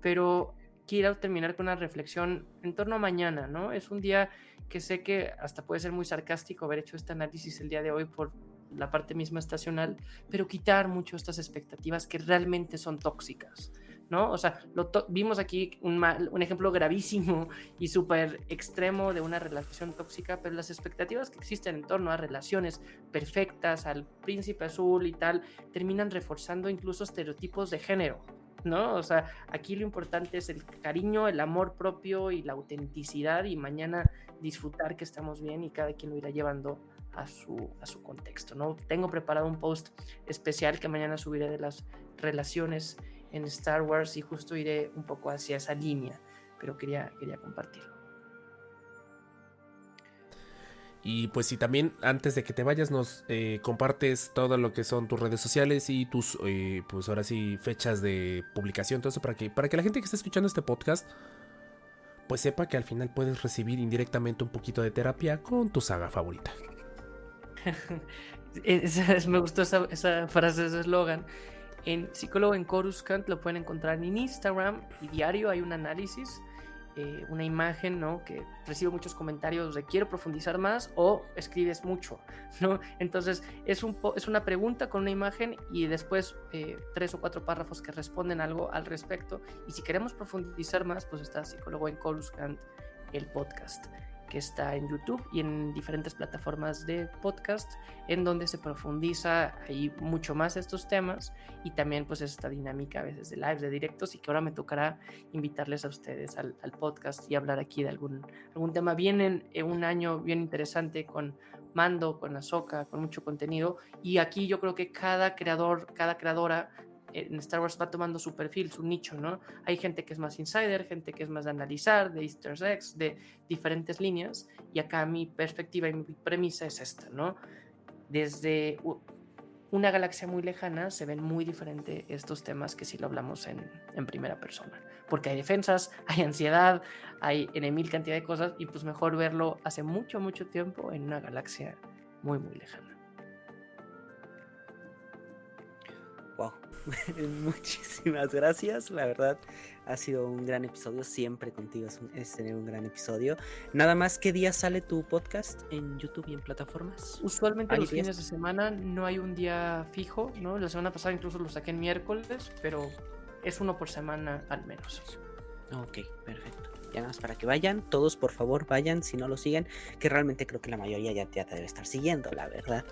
Speaker 5: Pero quiero terminar con una reflexión en torno a mañana, ¿no? Es un día que sé que hasta puede ser muy sarcástico haber hecho este análisis el día de hoy por la parte misma estacional, pero quitar mucho estas expectativas que realmente son tóxicas. ¿No? O sea, lo vimos aquí un, un, ejemplo gravísimo y súper extremo de una relación tóxica, pero las expectativas que existen en torno a relaciones perfectas, al príncipe azul y tal, terminan reforzando incluso estereotipos de género, ¿no? O sea, aquí lo importante es el cariño, el amor propio y la autenticidad y mañana disfrutar que estamos bien y cada quien lo irá llevando a su, a su contexto, ¿no? Tengo preparado un post especial que mañana subiré de las relaciones en Star Wars y justo iré un poco hacia esa línea, pero quería, quería compartirlo.
Speaker 1: Y pues si también antes de que te vayas nos eh, compartes todo lo que son tus redes sociales y tus, eh, pues ahora sí, fechas de publicación, todo eso para que, para que la gente que está escuchando este podcast, pues sepa que al final puedes recibir indirectamente un poquito de terapia con tu saga favorita.
Speaker 5: me gustó esa, esa frase, ese eslogan. En Psicólogo en Coruscant lo pueden encontrar en Instagram y diario hay un análisis, eh, una imagen, ¿no? Que recibo muchos comentarios de quiero profundizar más o escribes mucho, ¿no? Entonces es, un es una pregunta con una imagen y después eh, tres o cuatro párrafos que responden algo al respecto. Y si queremos profundizar más, pues está Psicólogo en Coruscant, el podcast que está en YouTube y en diferentes plataformas de podcast, en donde se profundiza ahí mucho más estos temas y también pues esta dinámica a veces de lives, de directos y que ahora me tocará invitarles a ustedes al, podcast y hablar aquí de algún, algún tema. Vienen en un año bien interesante con Mando, con Azoka, con mucho contenido y aquí yo creo que cada creador, cada creadora en Star Wars va tomando su perfil, su nicho, ¿no? Hay gente que es más insider, gente que es más de analizar, de easter eggs, de diferentes líneas, y acá mi perspectiva y mi premisa es esta, ¿no? desde una galaxia muy lejana se ven muy diferentes estos temas que si lo hablamos en, en, primera persona. Porque hay defensas, hay ansiedad, hay en mil cantidad de cosas y pues mejor verlo hace mucho, mucho tiempo en una galaxia muy, muy lejana.
Speaker 2: Wow, muchísimas gracias, la verdad ha sido un gran episodio, siempre contigo es, tener un gran episodio. Nada más, ¿qué día sale tu podcast en YouTube y en plataformas?
Speaker 5: Usualmente los fines de semana no hay un día fijo, ¿no? La semana pasada incluso lo saqué en miércoles, pero es uno por semana al menos.
Speaker 2: Ok, perfecto. Ya más para que vayan, todos por favor vayan, si no lo siguen, que realmente creo que la mayoría ya, te debe estar siguiendo, la verdad.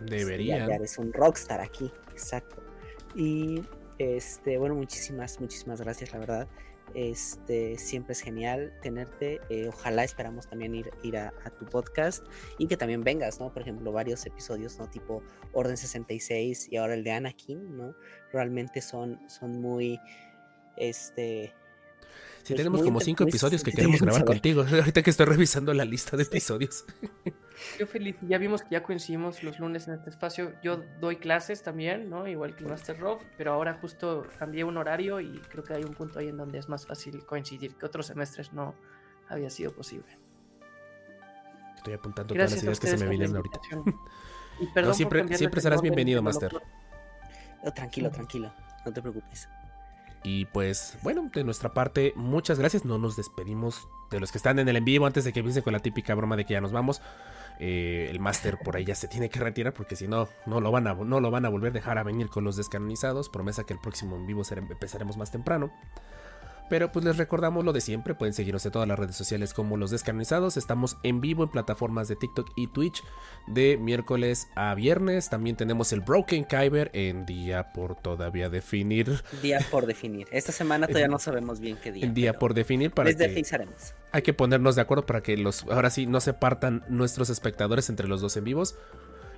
Speaker 1: Debería.
Speaker 2: Ya, ya eres un rockstar aquí, exacto. Y este, bueno, muchísimas, muchísimas gracias, la verdad. Este, siempre es genial tenerte. Eh, ojalá esperamos también ir, ir a, tu podcast y que también vengas, ¿no? Por ejemplo, varios episodios, ¿no? Tipo Orden 66 y ahora el de Anakin, ¿no? Realmente son, son muy, este,
Speaker 1: Pues tenemos como cinco episodios que queremos grabar contigo. Ahorita que estoy revisando la lista de episodios.
Speaker 5: Yo feliz, ya vimos que ya coincidimos los lunes en este espacio. Yo doy clases también, ¿no? Igual que Master Rob, pero ahora justo cambié un horario y creo que hay un punto ahí en donde es más fácil coincidir que otros semestres no había sido posible.
Speaker 1: Estoy apuntando todas las ideas que se me vienen ahorita. Y perdón siempre siempre serás bienvenido, Master.
Speaker 2: Oh, tranquilo, tranquilo, no te preocupes.
Speaker 1: Y pues, bueno, de nuestra parte, muchas gracias. No nos despedimos de los que están en el en vivo antes de que empiece con la típica broma de que ya nos vamos. Eh, el máster por ahí ya se tiene que retirar porque si no, no lo, van a, no lo van a volver a dejar a venir con los descanonizados. Promesa que el próximo en vivo empezaremos más temprano. Pero pues les recordamos lo de siempre, pueden seguirnos en todas las redes sociales como los descanonizados. Estamos en vivo en plataformas de TikTok y Twitch de miércoles a viernes. También tenemos el Broken Kyber en día por todavía definir.
Speaker 2: Día por definir. Esta semana todavía no sabemos bien qué día.
Speaker 1: En día por definir para
Speaker 2: les que
Speaker 1: hay que ponernos de acuerdo para que los ahora sí no se partan nuestros espectadores entre los dos en vivos.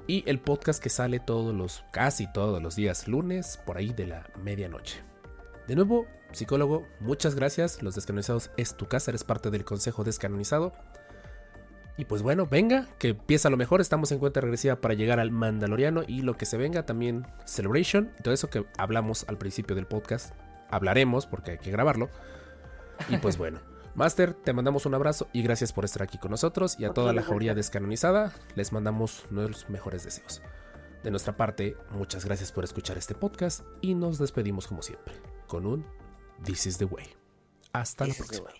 Speaker 1: Y el podcast que sale todos los, casi todos los días lunes, por ahí de la medianoche. De nuevo, psicólogo, muchas gracias. Los descanonizados es tu casa, eres parte del consejo descanonizado. Y pues bueno, venga, que empieza lo mejor. Estamos en cuenta regresiva para llegar al Mandaloriano y lo que se venga también Celebration. Todo eso que hablamos al principio del podcast, hablaremos porque hay que grabarlo. Y pues bueno, Master, te mandamos un abrazo y gracias por estar aquí con nosotros. Y a toda la jauría descanonizada, les mandamos nuestros mejores deseos. De nuestra parte, muchas gracias por escuchar este podcast y nos despedimos como siempre con un This is the way. Hasta la próxima.